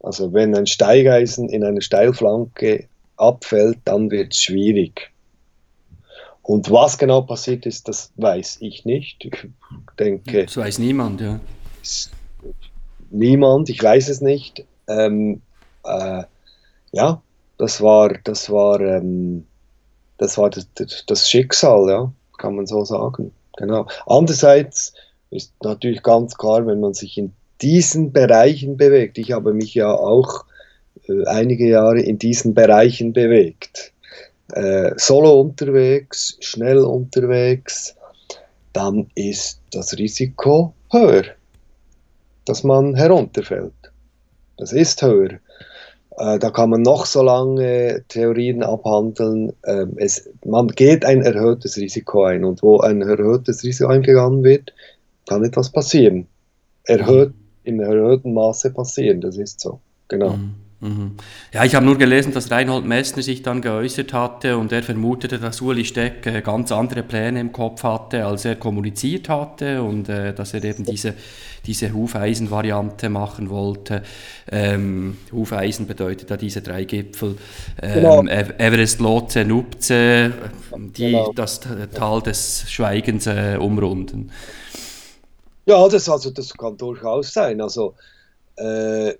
Also wenn ein Steigeisen in einer Steilflanke abfällt, dann wird es schwierig. Und was genau passiert ist, das weiß ich nicht. Ich denke. Das weiß niemand, ja. Niemand, ich weiß es nicht. Ähm, äh, ja, das war, das war, ähm, das war das, das, Schicksal, ja, kann man so sagen. Genau. Andererseits ist natürlich ganz klar, wenn man sich in diesen Bereichen bewegt. Ich habe mich ja auch äh, einige Jahre in diesen Bereichen bewegt äh, solo unterwegs, schnell unterwegs, dann ist das Risiko höher, dass man herunterfällt. Das ist höher. Äh, da kann man noch so lange Theorien abhandeln. Äh, es, man geht ein erhöhtes Risiko ein und wo ein erhöhtes Risiko eingegangen wird, kann etwas passieren. Erhöht, Im erhöhten Maße passieren, das ist so. Genau. Mhm. Mhm. Ja, ich habe nur gelesen, dass Reinhold Messner sich dann geäußert hatte und er vermutete, dass Uli Steck äh, ganz andere Pläne im Kopf hatte, als er kommuniziert hatte und äh, dass er eben diese, diese Hufeisen-Variante machen wollte. Ähm, Hufeisen bedeutet ja diese drei Gipfel, ähm, genau. Everest, Lotse, Nupze, die genau. das Tal des Schweigens äh, umrunden. Ja, das, also, das kann durchaus sein. Also, äh,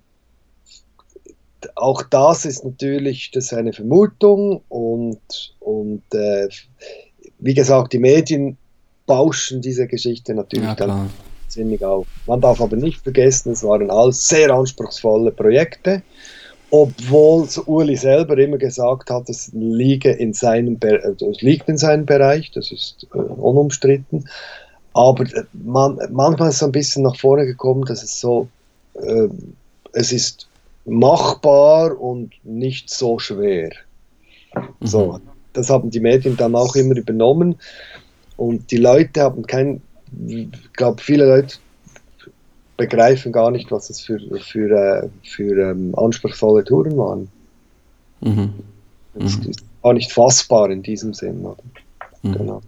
auch das ist natürlich das ist eine Vermutung und, und äh, wie gesagt, die Medien bauschen diese Geschichte natürlich ja, dann sinnig auf. Man darf aber nicht vergessen, es waren alles sehr anspruchsvolle Projekte, obwohl Uli selber immer gesagt hat, es, liege in seinem es liegt in seinem Bereich, das ist äh, unumstritten. Aber äh, man, manchmal ist es ein bisschen nach vorne gekommen, dass es so, äh, es ist machbar und nicht so schwer. Mhm. So, das haben die Medien dann auch immer übernommen und die Leute haben kein, ich glaube, viele Leute begreifen gar nicht, was es für, für, äh, für ähm, anspruchsvolle Touren waren. Mhm. Mhm. ist gar nicht fassbar in diesem Sinn. Mhm. Genau.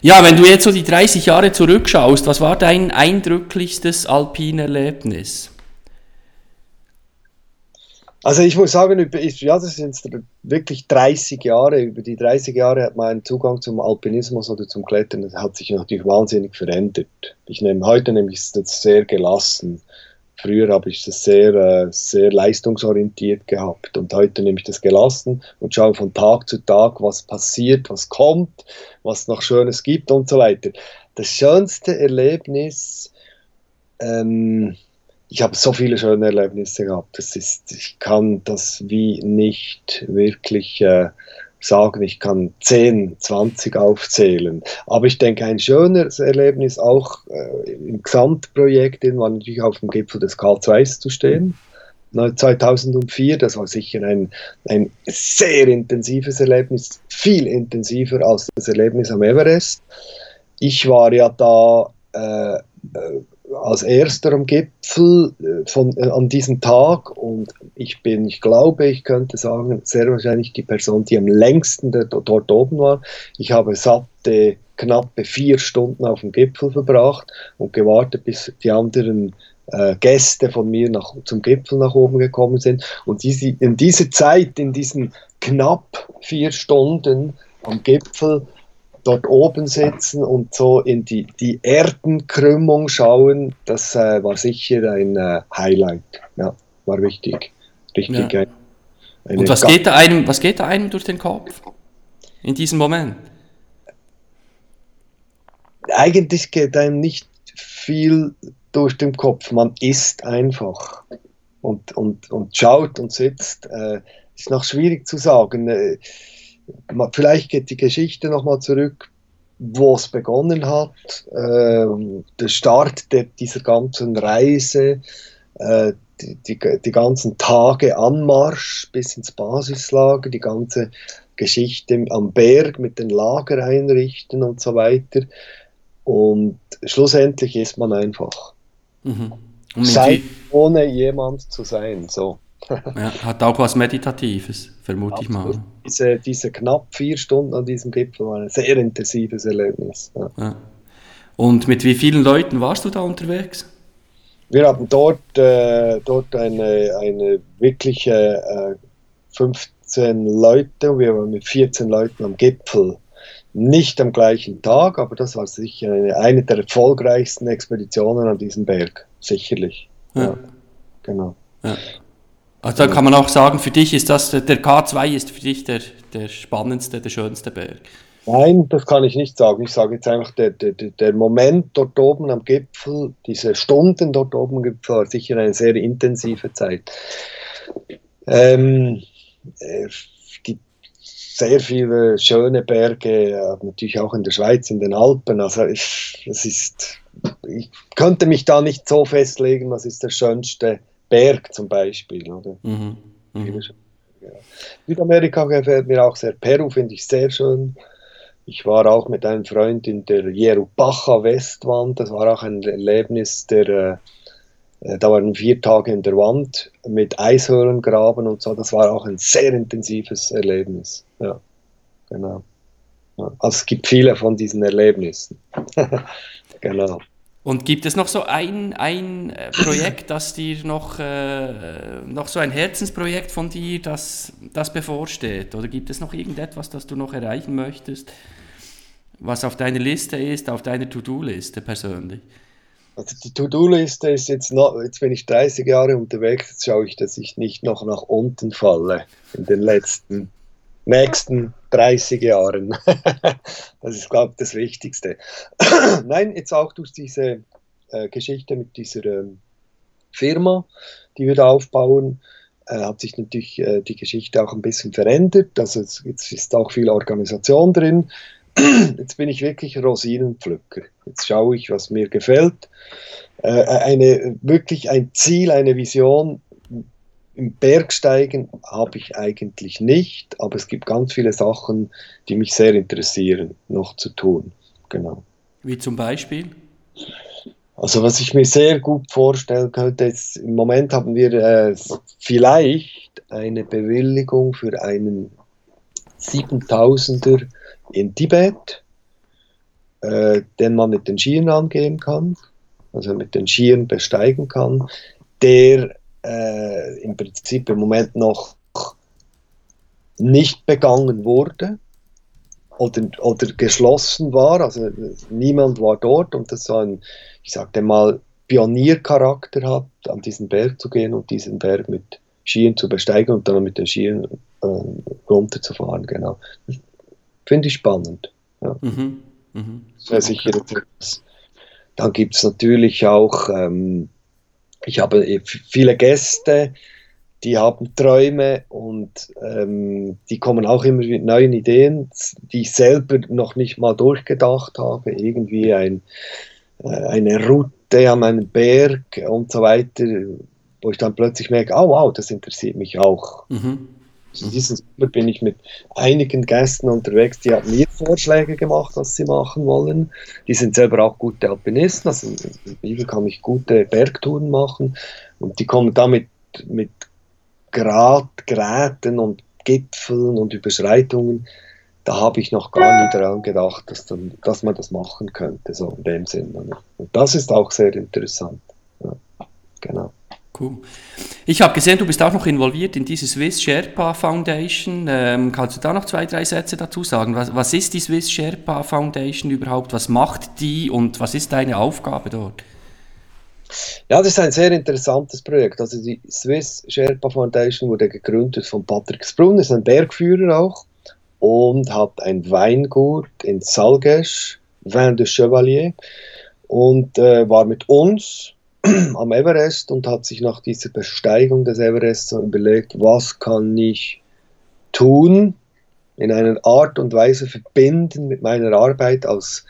Ja, wenn du jetzt so die 30 Jahre zurückschaust, was war dein eindrücklichstes Alpinerlebnis? Also ich muss sagen, ja, das sind wirklich 30 Jahre. Über die 30 Jahre hat mein Zugang zum Alpinismus oder zum Klettern das hat sich natürlich wahnsinnig verändert. Ich nehme heute nämlich das sehr gelassen. Früher habe ich das sehr, äh, sehr leistungsorientiert gehabt und heute nehme ich das gelassen und schaue von Tag zu Tag, was passiert, was kommt, was noch Schönes gibt und so weiter. Das schönste Erlebnis, ähm, ich habe so viele schöne Erlebnisse gehabt. Das ist, ich kann das wie nicht wirklich äh, sagen. Ich kann 10, 20 aufzählen. Aber ich denke, ein schönes Erlebnis auch äh, im Gesamtprojekt war natürlich auf dem Gipfel des Karl II zu stehen. 2004, das war sicher ein, ein sehr intensives Erlebnis, viel intensiver als das Erlebnis am Everest. Ich war ja da äh, äh als erster am Gipfel äh, von, äh, an diesem Tag und ich bin, ich glaube, ich könnte sagen, sehr wahrscheinlich die Person, die am längsten dort, oben war. Ich habe satte knappe vier Stunden auf dem Gipfel verbracht und gewartet, bis die anderen äh, Gäste von mir nach, zum Gipfel nach oben gekommen sind. Und diese, in dieser Zeit, in diesen knapp vier Stunden am Gipfel, dort oben sitzen und so in die, die Erdenkrümmung schauen, das äh, war sicher ein äh, Highlight. Ja, war wichtig. Richtig. Ja. Ein, und was geht, da einem, was geht da einem durch den Kopf in diesem Moment? Eigentlich geht einem nicht viel durch den Kopf. Man isst einfach und, und, und schaut und sitzt. Äh, ist noch schwierig zu sagen. Äh, vielleicht geht die Geschichte nochmal zurück, wo es begonnen hat, äh, der Start der, dieser ganzen Reise, äh, die, die, die, ganzen Tage Anmarsch bis ins Basislager, die ganze Geschichte am Berg mit den Lagereinrichten und so weiter. Und schlussendlich ist man einfach. Mhm. Sein, ohne jemand zu sein. So. ja, hat auch was Meditatives, vermute ich mal. Diese, diese knapp vier Stunden an diesem Gipfel waren ein sehr intensives Erlebnis. Ja. Ja. Und mit wie vielen Leuten warst du da unterwegs? Wir hatten dort, äh, dort eine, eine wirkliche äh, 15 Leute. Wir waren mit 14 Leuten am Gipfel. Nicht am gleichen Tag, aber das war sicher eine, eine der erfolgreichsten Expeditionen an diesem Berg. Sicherlich. Ja. ja genau. Ja. Also da kann man auch sagen, für dich ist das, der K2 ist für dich der, der spannendste, der schönste Berg. Nein, das kann ich nicht sagen. Ich sage jetzt einfach, der, der, der Moment dort oben am Gipfel, diese Stunden dort oben am Gipfel, war sicher eine sehr intensive Zeit. Ähm, es gibt sehr viele schöne Berge, natürlich auch in der Schweiz, in den Alpen. Also ich, es ist, ich könnte mich da nicht so festlegen, was ist der schönste Berg zum Beispiel. Oder? Mhm. Mhm. Südamerika gefällt mir auch sehr. Peru finde ich sehr schön. Ich war auch mit einem Freund in der Jerubacha Westwand. Das war auch ein Erlebnis, der, äh, äh, da waren vier Tage in der Wand mit Eishöhlengraben und so. Das war auch ein sehr intensives Erlebnis. Ja, genau. Ja. Also es gibt viele von diesen Erlebnissen. genau. Und gibt es noch so ein, ein äh, Projekt, das dir noch, äh, noch so ein Herzensprojekt von dir, das, das bevorsteht? Oder gibt es noch irgendetwas, das du noch erreichen möchtest? Was auf deiner Liste ist, auf deiner To-Do-Liste persönlich? Also die To-Do-Liste ist jetzt noch, jetzt bin ich 30 Jahre unterwegs, jetzt schaue ich, dass ich nicht noch nach unten falle in den letzten, nächsten 30 Jahren. das ist, glaube ich, das Wichtigste. Nein, jetzt auch durch diese äh, Geschichte mit dieser ähm, Firma, die wir da aufbauen, äh, hat sich natürlich äh, die Geschichte auch ein bisschen verändert. Also jetzt ist auch viel Organisation drin jetzt bin ich wirklich Rosinenpflücker. Jetzt schaue ich, was mir gefällt. Äh, eine, wirklich ein Ziel, eine Vision im Bergsteigen habe ich eigentlich nicht, aber es gibt ganz viele Sachen, die mich sehr interessieren, noch zu tun. Genau. Wie zum Beispiel? Also was ich mir sehr gut vorstellen könnte, ist, im Moment haben wir äh, vielleicht eine Bewilligung für einen 7000er in Tibet, äh, den man mit den Skiern angehen kann, also mit den Skiern besteigen kann, der äh, im Prinzip im Moment noch nicht begangen wurde oder, oder geschlossen war, also niemand war dort und das so ein, ich sagte mal, Pioniercharakter hat, an diesen Berg zu gehen und diesen Berg mit Skiern zu besteigen und dann mit den Skiern äh, runterzufahren, genau. Finde ich spannend. Ja. Mhm. Mhm. Sehr sicher Dann gibt es natürlich auch, ähm, ich habe viele Gäste, die haben Träume und ähm, die kommen auch immer mit neuen Ideen, die ich selber noch nicht mal durchgedacht habe. Irgendwie ein, äh, eine Route an einem Berg und so weiter, wo ich dann plötzlich merke, oh wow, das interessiert mich auch. Mhm. Also diesen Sommer bin ich mit einigen Gästen unterwegs, die haben mir Vorschläge gemacht, was sie machen wollen. Die sind selber auch gute Alpinisten, also in Bibel kann ich gute Bergtouren machen und die kommen damit mit Grad, Geräten und Gipfeln und Überschreitungen. Da habe ich noch gar nie daran gedacht, dass, dann, dass man das machen könnte, so in dem Sinne. Und das ist auch sehr interessant. Ja, genau. Cool. Ich habe gesehen, du bist auch noch involviert in diese Swiss Sherpa Foundation. Ähm, kannst du da noch zwei, drei Sätze dazu sagen? Was, was ist die Swiss Sherpa Foundation überhaupt? Was macht die und was ist deine Aufgabe dort? Ja, das ist ein sehr interessantes Projekt. Also die Swiss Sherpa Foundation wurde gegründet von Patrick Sprun, ist ein Bergführer auch und hat ein Weingut in Salgesch, Vin de Chevalier und äh, war mit uns am Everest und hat sich nach dieser Besteigung des Everest so überlegt, was kann ich tun, in einer Art und Weise verbinden mit meiner Arbeit als,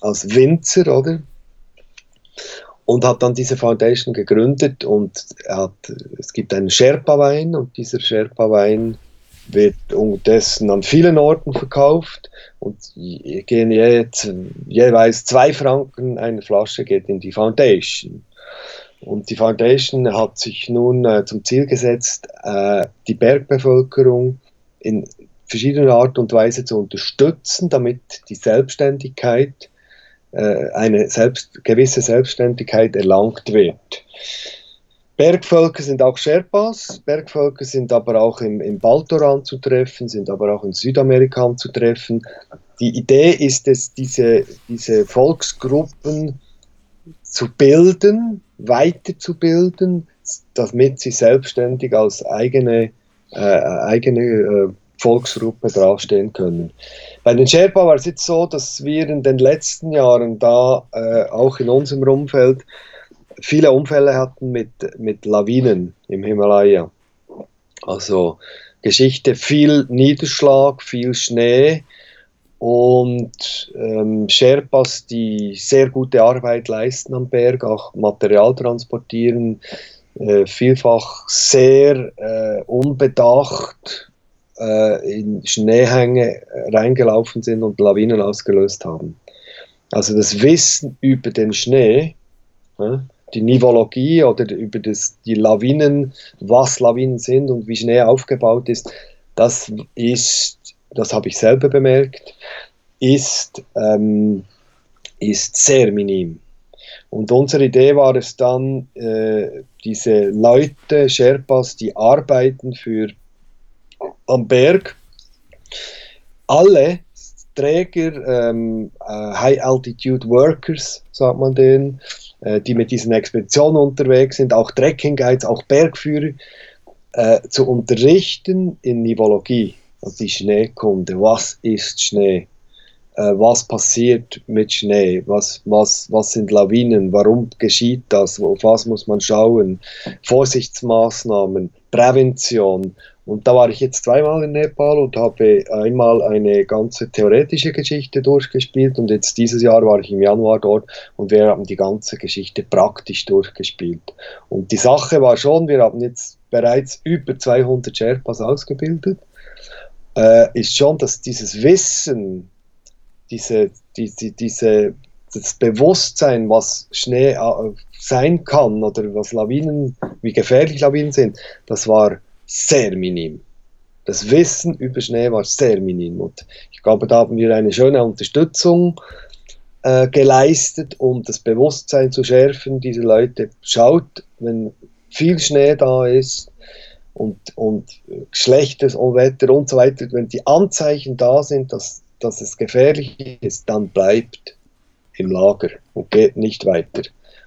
als Winzer, oder? Und hat dann diese Foundation gegründet und hat, es gibt einen Sherpa-Wein und dieser Sherpa-Wein wird unterdessen an vielen Orten verkauft und gehen jetzt jeweils zwei Franken eine Flasche geht in die Foundation. Und die Foundation hat sich nun äh, zum Ziel gesetzt, äh, die Bergbevölkerung in verschiedener Art und Weise zu unterstützen, damit die Selbstständigkeit, äh, eine selbst, gewisse Selbstständigkeit erlangt wird. Bergvölker sind auch Sherpas, Bergvölker sind aber auch im, im Baltoran zu treffen, sind aber auch in Südamerika anzutreffen. Die Idee ist es, diese, diese Volksgruppen zu bilden, weiterzubilden, damit sie selbstständig als eigene, äh, eigene äh, Volksgruppe draufstehen können. Bei den Sherpa war es jetzt so, dass wir in den letzten Jahren da äh, auch in unserem Umfeld viele Unfälle hatten mit, mit Lawinen im Himalaya. Also Geschichte, viel Niederschlag, viel Schnee und ähm, Sherpas, die sehr gute Arbeit leisten am Berg, auch Material transportieren, äh, vielfach sehr äh, unbedacht äh, in Schneehänge reingelaufen sind und Lawinen ausgelöst haben. Also das Wissen über den Schnee, die Nivologie oder über das, die Lawinen, was Lawinen sind und wie Schnee aufgebaut ist, das ist, das habe ich selber bemerkt, ist, ähm, ist sehr minim. Und unsere Idee war es dann, äh, diese Leute, Sherpas, die arbeiten für am Berg, alle Träger, ähm, äh, High Altitude Workers, sagt man denen, äh, die mit diesen Expeditionen unterwegs sind, auch Trekking Guides, auch Bergführer, äh, zu unterrichten in Nivologie, die Schneekunde. Was ist Schnee? Äh, was passiert mit Schnee? Was, was, was sind Lawinen? Warum geschieht das? Auf was muss man schauen? Vorsichtsmaßnahmen, Prävention und da war ich jetzt zweimal in Nepal und habe einmal eine ganze theoretische Geschichte durchgespielt und jetzt dieses Jahr war ich im Januar dort und wir haben die ganze Geschichte praktisch durchgespielt. Und die Sache war schon, wir haben jetzt bereits über 200 Sherpas ausgebildet, äh, ist schon, dass dieses Wissen, diese, die, die, diese, das Bewusstsein, was Schnee äh, sein kann oder was Lawinen, wie gefährlich Lawinen sind, das war sehr minim. Das Wissen über Schnee war sehr minim. Und ich glaube, da haben wir eine schöne Unterstützung äh, geleistet, um das Bewusstsein zu schärfen. Diese Leute schaut, wenn viel Schnee da ist und, und schlechtes Wetter und so weiter, wenn die Anzeichen da sind, dass, dass es gefährlich ist, dann bleibt im Lager und geht nicht weiter.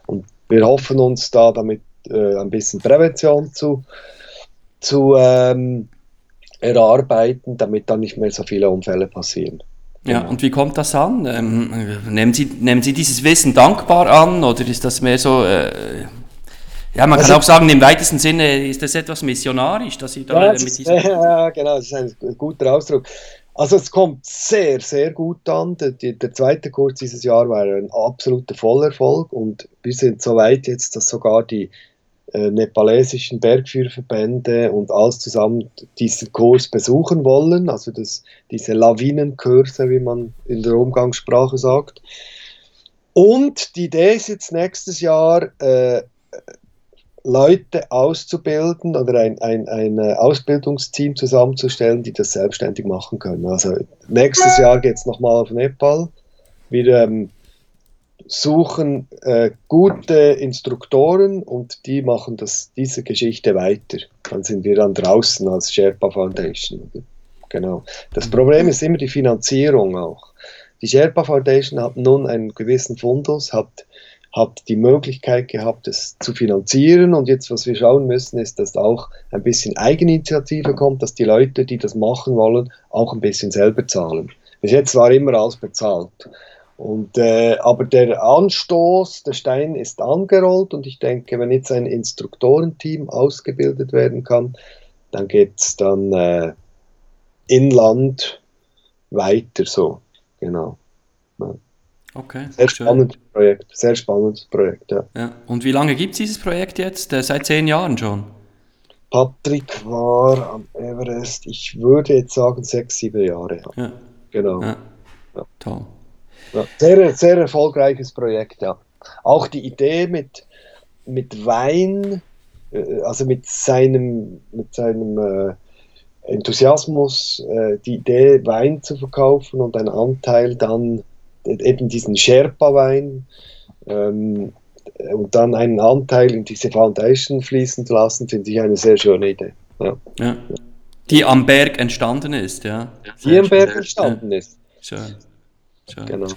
Und wir hoffen uns da damit äh, ein bisschen Prävention zu zu ähm, erarbeiten, damit dann nicht mehr so viele Unfälle passieren. Ja, und wie kommt das an? Ähm, nehmen, Sie, nehmen Sie dieses Wissen dankbar an oder ist das mehr so, äh, ja, man also, kann auch sagen, im weitesten Sinne ist das etwas missionarisch, dass Sie da ja, mit diesem... Ja, genau, das ist ein guter Ausdruck. Also es kommt sehr, sehr gut an. Der, der zweite Kurs dieses Jahr war ein absoluter Vollerfolg und wir sind so weit jetzt, dass sogar die äh, nepalesischen Bergführerverbände und alles zusammen diesen Kurs besuchen wollen, also das, diese Lawinenkurse, wie man in der Umgangssprache sagt. Und die Idee ist jetzt nächstes Jahr, äh, Leute auszubilden oder ein, ein, ein äh, Ausbildungsteam zusammenzustellen, die das selbstständig machen können. Also nächstes Jahr geht es nochmal auf Nepal. Wir ähm, suchen äh, gute Instruktoren und die machen das, diese Geschichte weiter. Dann sind wir dann draußen als Sherpa Foundation. Genau. Das Problem ist immer die Finanzierung auch. Die Sherpa Foundation hat nun einen gewissen Fundus, hat, hat die Möglichkeit gehabt, es zu finanzieren und jetzt, was wir schauen müssen, ist, dass auch ein bisschen Eigeninitiative kommt, dass die Leute, die das machen wollen, auch ein bisschen selber zahlen. Bis jetzt war immer alles bezahlt. Und, äh, aber der Anstoß, der Stein ist angerollt und ich denke, wenn jetzt ein Instruktorenteam ausgebildet werden kann, dann geht es dann äh, inland weiter so. Genau. Ja. Okay. Sehr spannendes Projekt, sehr spannendes Projekt, ja. ja. Und wie lange gibt es dieses Projekt jetzt? Äh, seit zehn Jahren schon? Patrick war am Everest, ich würde jetzt sagen, sechs, sieben Jahre. Ja. Genau. Ja. Toll. Ja, sehr, sehr erfolgreiches Projekt, ja. Auch die Idee mit, mit Wein, äh, also mit seinem, mit seinem äh, Enthusiasmus, äh, die Idee, Wein zu verkaufen und einen Anteil dann eben diesen Sherpa-Wein ähm, und dann einen Anteil in diese Foundation fließen zu lassen, finde ich eine sehr schöne Idee. Ja. ja. Die am Berg entstanden ist, ja. Die am Berg entstanden ja. ist. Schön. schön. Genau.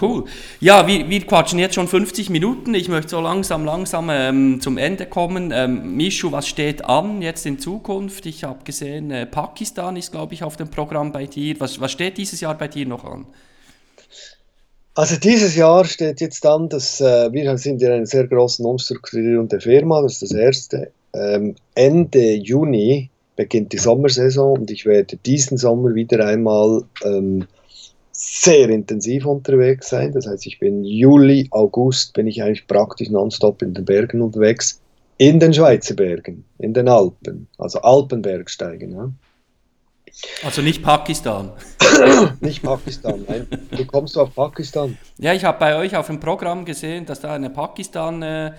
Cool. Ja, wir, wir quatschen jetzt schon 50 Minuten. Ich möchte so langsam, langsam ähm, zum Ende kommen. Ähm, Mischu, was steht an jetzt in Zukunft? Ich habe gesehen, äh, Pakistan ist, glaube ich, auf dem Programm bei dir. Was, was steht dieses Jahr bei dir noch an? Also dieses Jahr steht jetzt an, dass äh, wir sind in einer sehr großen Umstrukturierung der Firma, das ist das Erste. Ähm, Ende Juni beginnt die Sommersaison und ich werde diesen Sommer wieder einmal ähm, sehr intensiv unterwegs sein. Das heißt, ich bin Juli, August, bin ich eigentlich praktisch nonstop in den Bergen unterwegs. In den Schweizer Bergen, in den Alpen, also Alpenbergsteigen. Ja. Also nicht Pakistan. nicht Pakistan, nein. Wie kommst du auf Pakistan? Ja, ich habe bei euch auf dem Programm gesehen, dass da eine Pakistan- äh,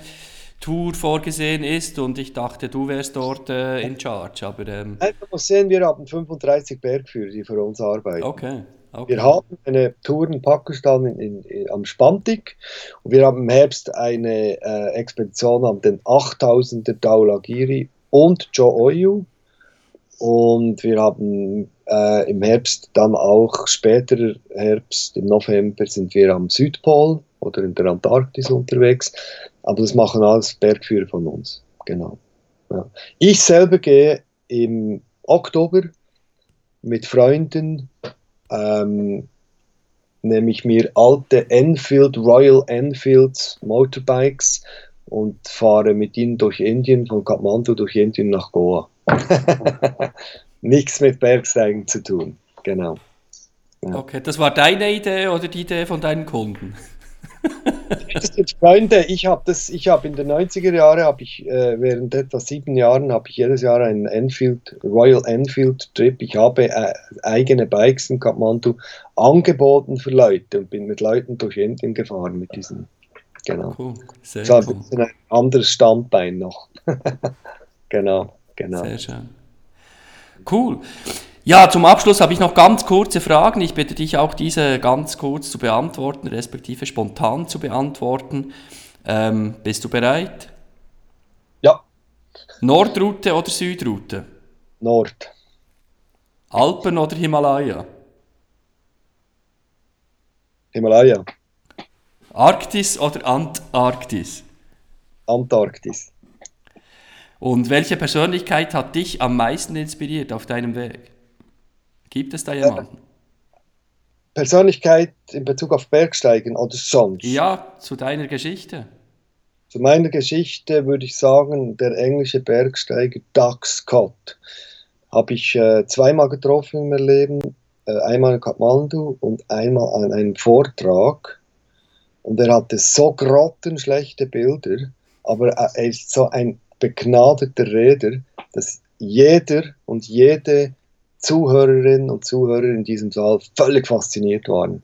Tour vorgesehen ist und ich dachte, du wärst dort äh, in charge. Aber, ähm... Man muss sehen, wir haben 35 Bergführer, die für uns arbeiten. Okay. Okay. Wir haben eine Tour in Pakistan in, in, in, am Spantik und wir haben im Herbst eine äh, Expedition an den 8000er Daulagiri und Oyu. Und wir haben äh, im Herbst dann auch später Herbst, im November sind wir am Südpol oder in der Antarktis unterwegs, aber das machen alles Bergführer von uns, genau. Ja. Ich selber gehe im Oktober mit Freunden ähm, nehme ich mir alte Enfield, Royal Enfield Motorbikes und fahre mit ihnen durch Indien, von Kathmandu durch Indien nach Goa. Nichts mit Bergsteigen zu tun, genau. Ja. Okay, das war deine Idee oder die Idee von deinen Kunden? das sind Freunde. Ich habe das, ich habe in den 90er Jahren, habe ich äh, während etwa sieben Jahren, habe ich jedes Jahr einen Enfield, Royal Enfield Trip. Ich habe äh, eigene Bikes in Kathmandu angeboten für Leute und bin mit Leuten durch Indien gefahren mit diesen. Genau. Cool. Sehr das war cool. ein anderes Standbein noch. genau, genau. Sehr schön. Cool. Ja, zum Abschluss habe ich noch ganz kurze Fragen. Ich bitte dich auch diese ganz kurz zu beantworten, respektive spontan zu beantworten. Ähm, bist du bereit? Ja. Nordroute oder Südroute? Nord. Alpen oder Himalaya? Himalaya. Arktis oder Antarktis? Antarktis. Und welche Persönlichkeit hat dich am meisten inspiriert auf deinem Weg? Gibt es da jemanden? Persönlichkeit in Bezug auf Bergsteigen oder sonst? Ja, zu deiner Geschichte. Zu meiner Geschichte würde ich sagen, der englische Bergsteiger Doug Scott habe ich äh, zweimal getroffen in meinem Leben. Äh, einmal in Kathmandu und einmal an einem Vortrag. Und er hatte so grottenschlechte Bilder, aber er ist so ein begnadeter Redner, dass jeder und jede Zuhörerinnen und Zuhörer in diesem Saal völlig fasziniert waren.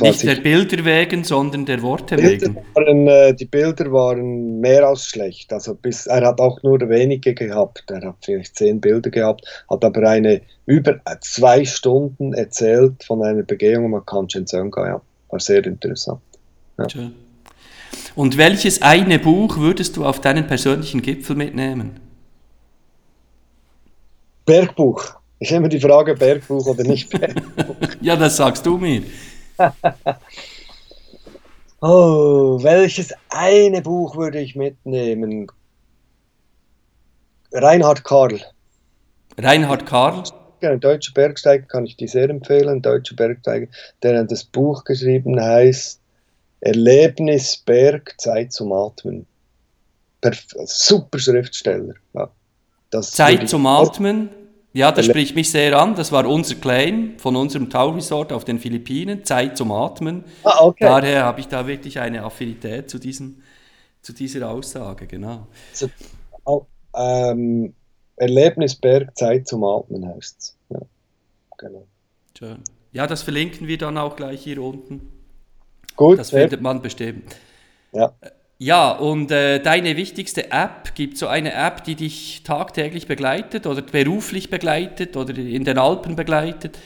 Nicht der Bilder wegen, sondern der Worte Bilder wegen. Waren, äh, die Bilder waren mehr als schlecht. Also bis, er hat auch nur wenige gehabt. Er hat vielleicht zehn Bilder gehabt, hat aber eine über zwei Stunden erzählt von einer Begehung mit Kanchenjunga. Ja, war sehr interessant. Ja. Und welches eine Buch würdest du auf deinen persönlichen Gipfel mitnehmen? Bergbuch. Ist immer die Frage, Bergbuch oder nicht Bergbuch. ja, das sagst du mir. oh, welches eine Buch würde ich mitnehmen? Reinhard Karl. Reinhard Karl? Ein deutscher Bergsteiger kann ich dir sehr empfehlen. Ein deutscher Bergsteiger, der das Buch geschrieben heißt Erlebnis Berg, Zeit zum Atmen. Perf super Schriftsteller. Ja. Zeit zum Atmen, ja, das spricht mich sehr an. Das war unser Claim von unserem Tauresort auf den Philippinen, Zeit zum Atmen. Ah, okay. Daher habe ich da wirklich eine Affinität zu, diesem, zu dieser Aussage, genau. Also, oh, ähm, Erlebnisberg, Zeit zum Atmen heißt es. Ja, genau. Schön. Ja, das verlinken wir dann auch gleich hier unten. Gut. Das findet man bestimmt. Ja. Ja, und äh, deine wichtigste App, gibt es so eine App, die dich tagtäglich begleitet oder beruflich begleitet oder in den Alpen begleitet?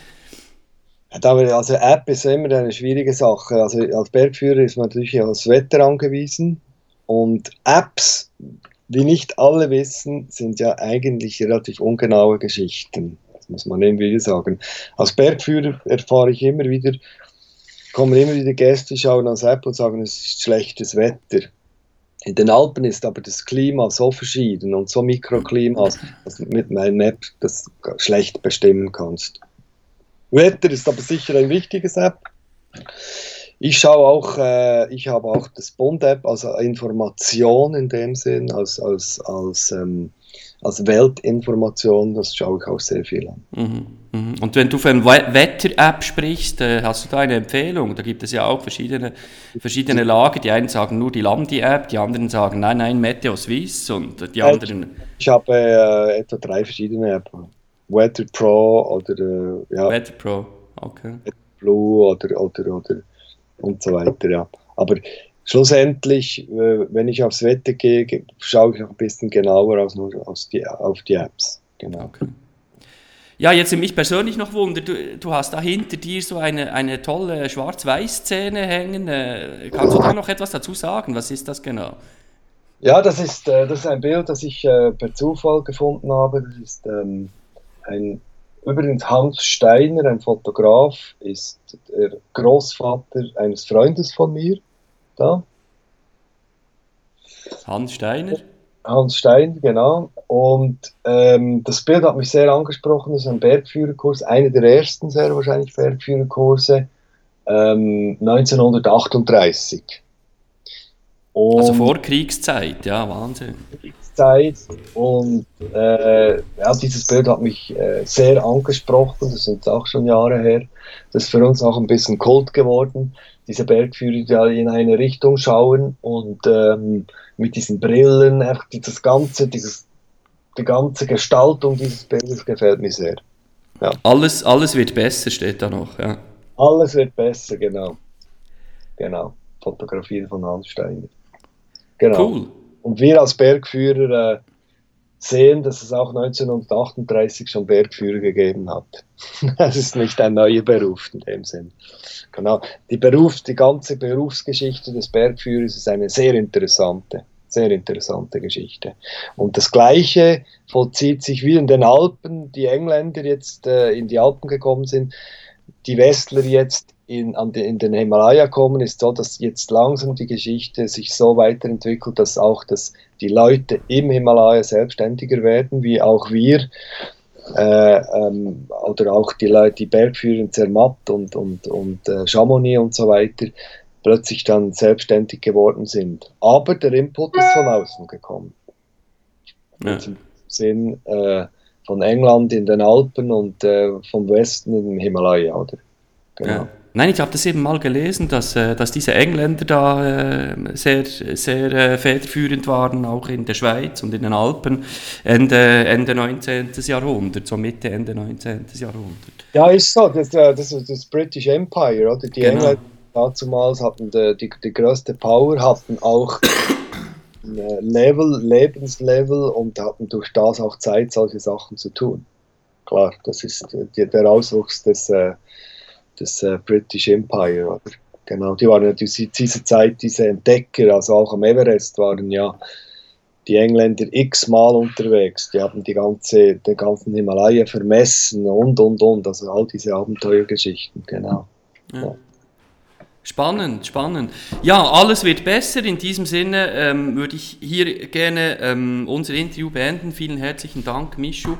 Also App ist immer eine schwierige Sache. Also als Bergführer ist man natürlich aufs Wetter angewiesen und Apps, wie nicht alle wissen, sind ja eigentlich relativ ungenaue Geschichten. Das muss man wieder sagen. Als Bergführer erfahre ich immer wieder, kommen immer wieder Gäste, schauen ans App und sagen, es ist schlechtes Wetter. In den Alpen ist aber das Klima so verschieden und so Mikroklimas, dass du mit meinem App das schlecht bestimmen kannst. Wetter ist aber sicher ein wichtiges App. Ich schaue auch, äh, ich habe auch das Bund-App, also Information in dem Sinn, als, als, als, ähm, als Weltinformation, das schaue ich auch sehr viel an. Mhm, mhm. Und wenn du von Wetter-App sprichst, äh, hast du da eine Empfehlung? Da gibt es ja auch verschiedene, verschiedene Lager. Die einen sagen nur die Lambdi-App, die anderen sagen nein, nein, Meteo Swiss und die anderen. Ich habe äh, etwa drei verschiedene Apps. Weather Pro oder äh, ja, Weather Pro, okay. Weather Blue oder, oder, oder und so weiter, ja. Aber schlussendlich, äh, wenn ich aufs Wetter gehe, schaue ich auch ein bisschen genauer aus die, auf die Apps. Genau. Okay. Ja, jetzt mich persönlich noch Wunder, du, du hast da hinter dir so eine, eine tolle Schwarz-Weiß-Szene hängen. Äh, kannst du da noch etwas dazu sagen? Was ist das genau? Ja, das ist, äh, das ist ein Bild, das ich per Zufall gefunden habe. Das ist ähm, ein, übrigens Hans Steiner, ein Fotograf, ist der Großvater eines Freundes von mir. Da. Hans Steiner? Hans Steiner, genau. Und ähm, das Bild hat mich sehr angesprochen. Das ist ein Bergführerkurs, einer der ersten sehr wahrscheinlich Bergführerkurse, ähm, 1938. Und also vor Kriegszeit, ja, Wahnsinn. Zeit und äh, ja, dieses Bild hat mich äh, sehr angesprochen, das sind auch schon Jahre her. Das ist für uns auch ein bisschen Kult geworden, diese Bergführer, die in eine Richtung schauen und ähm, mit diesen Brillen, einfach dieses ganze, dieses, die ganze Gestaltung dieses Bildes gefällt mir sehr. Ja. Alles, alles wird besser, steht da noch, ja. Alles wird besser, genau. Genau. Fotografien von Hans Steiner. Genau. Cool. Und wir als Bergführer äh, sehen, dass es auch 1938 schon Bergführer gegeben hat. das ist nicht ein neuer Beruf in dem Sinn. Genau. Die, Beruf, die ganze Berufsgeschichte des Bergführers ist eine sehr interessante, sehr interessante Geschichte. Und das Gleiche vollzieht sich wie in den Alpen, die Engländer jetzt äh, in die Alpen gekommen sind, die Westler jetzt in, den, in den Himalaya kommen, ist so, dass jetzt langsam die Geschichte sich so weiterentwickelt, dass auch das, die Leute im Himalaya selbstständiger werden, wie auch wir. Äh, ähm, oder auch die Leute, die Bergführer in Zermatt und, und, und äh, Chamonix und so weiter, plötzlich dann selbstständig geworden sind. Aber der Input ist von außen gekommen. Ja. Im Sinn äh, von England in den Alpen und äh, vom Westen im Himalaya, oder? Genau. Ja. Nein, ich habe das eben mal gelesen, dass, äh, dass diese Engländer da äh, sehr, sehr äh, federführend waren, auch in der Schweiz und in den Alpen, Ende, Ende 19. Jahrhundert, so Mitte, Ende 19. Jahrhundert. Ja, ist so, das, das ist das British Empire, oder? Die genau. Engländer damals hatten die, die, die größte Power, hatten auch Level, Lebenslevel und hatten durch das auch Zeit, solche Sachen zu tun. Klar, das ist der Auswuchs des das äh, British Empire. Oder? Genau, die waren natürlich in dieser Zeit diese Entdecker, also auch am Everest waren ja die Engländer x-mal unterwegs. Die haben die ganze, den ganzen Himalaya vermessen und, und, und. Also all diese Abenteuergeschichten, genau. Ja. Ja. Spannend, spannend. Ja, alles wird besser. In diesem Sinne ähm, würde ich hier gerne ähm, unser Interview beenden. Vielen herzlichen Dank, Mischu.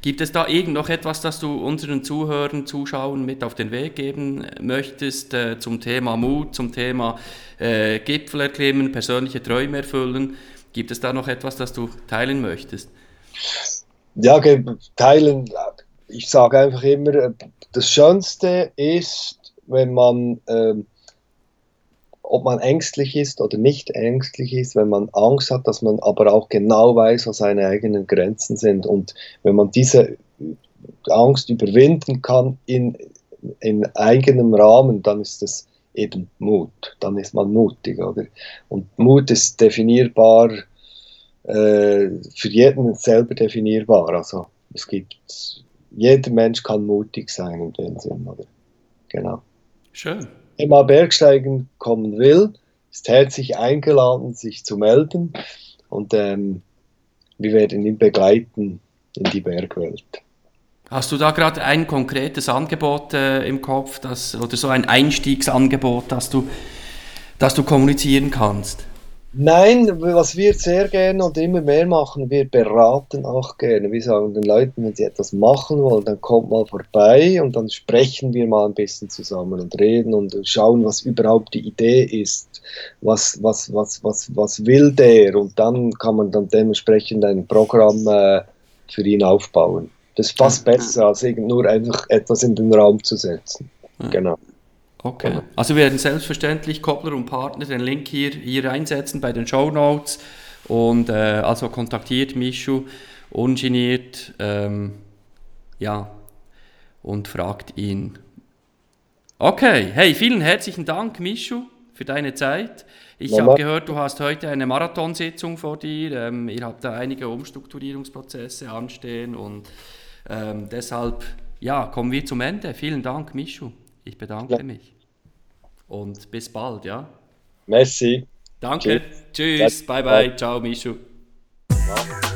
Gibt es da irgend noch etwas, das du unseren Zuhörern, Zuschauern mit auf den Weg geben möchtest äh, zum Thema Mut, zum Thema äh, Gipfel erklimmen, persönliche Träume erfüllen? Gibt es da noch etwas, das du teilen möchtest? Ja, teilen. Ich sage einfach immer, das Schönste ist, wenn man äh, ob man ängstlich ist oder nicht ängstlich ist, wenn man Angst hat, dass man aber auch genau weiß, was seine eigenen Grenzen sind. Und wenn man diese Angst überwinden kann in, in eigenem Rahmen, dann ist das eben Mut. Dann ist man mutig, oder? Und Mut ist definierbar, äh, für jeden selber definierbar. Also es gibt, jeder Mensch kann mutig sein in dem Sinn? Genau. Schön. Mal Bergsteigen kommen will, ist herzlich eingeladen, sich zu melden und ähm, wir werden ihn begleiten in die Bergwelt. Hast du da gerade ein konkretes Angebot äh, im Kopf, das, oder so ein Einstiegsangebot, das du, das du kommunizieren kannst? Nein, was wir sehr gerne und immer mehr machen, wir beraten auch gerne. Wir sagen den Leuten, wenn sie etwas machen wollen, dann kommt mal vorbei und dann sprechen wir mal ein bisschen zusammen und reden und schauen, was überhaupt die Idee ist. Was, was, was, was, was will der? Und dann kann man dann dementsprechend ein Programm äh, für ihn aufbauen. Das ist fast besser, als nur einfach etwas in den Raum zu setzen. Genau. Okay. Genau. Also wir werden selbstverständlich Koppler und Partner den Link hier, hier einsetzen bei den Show Notes. Und äh, also kontaktiert Mischu ungeniert, ähm, ja, und fragt ihn. Okay, hey, vielen herzlichen Dank, Mischu, für deine Zeit. Ich habe gehört, du hast heute eine Marathonsitzung vor dir. Ähm, ihr habt da einige Umstrukturierungsprozesse anstehen und ähm, deshalb, ja, kommen wir zum Ende. Vielen Dank, Mischu. Ich bedanke ja. mich. Und bis bald, ja? Merci. Danke. Tschüss. Tschüss. Bye, bye. Ciao, Mischu. Ja.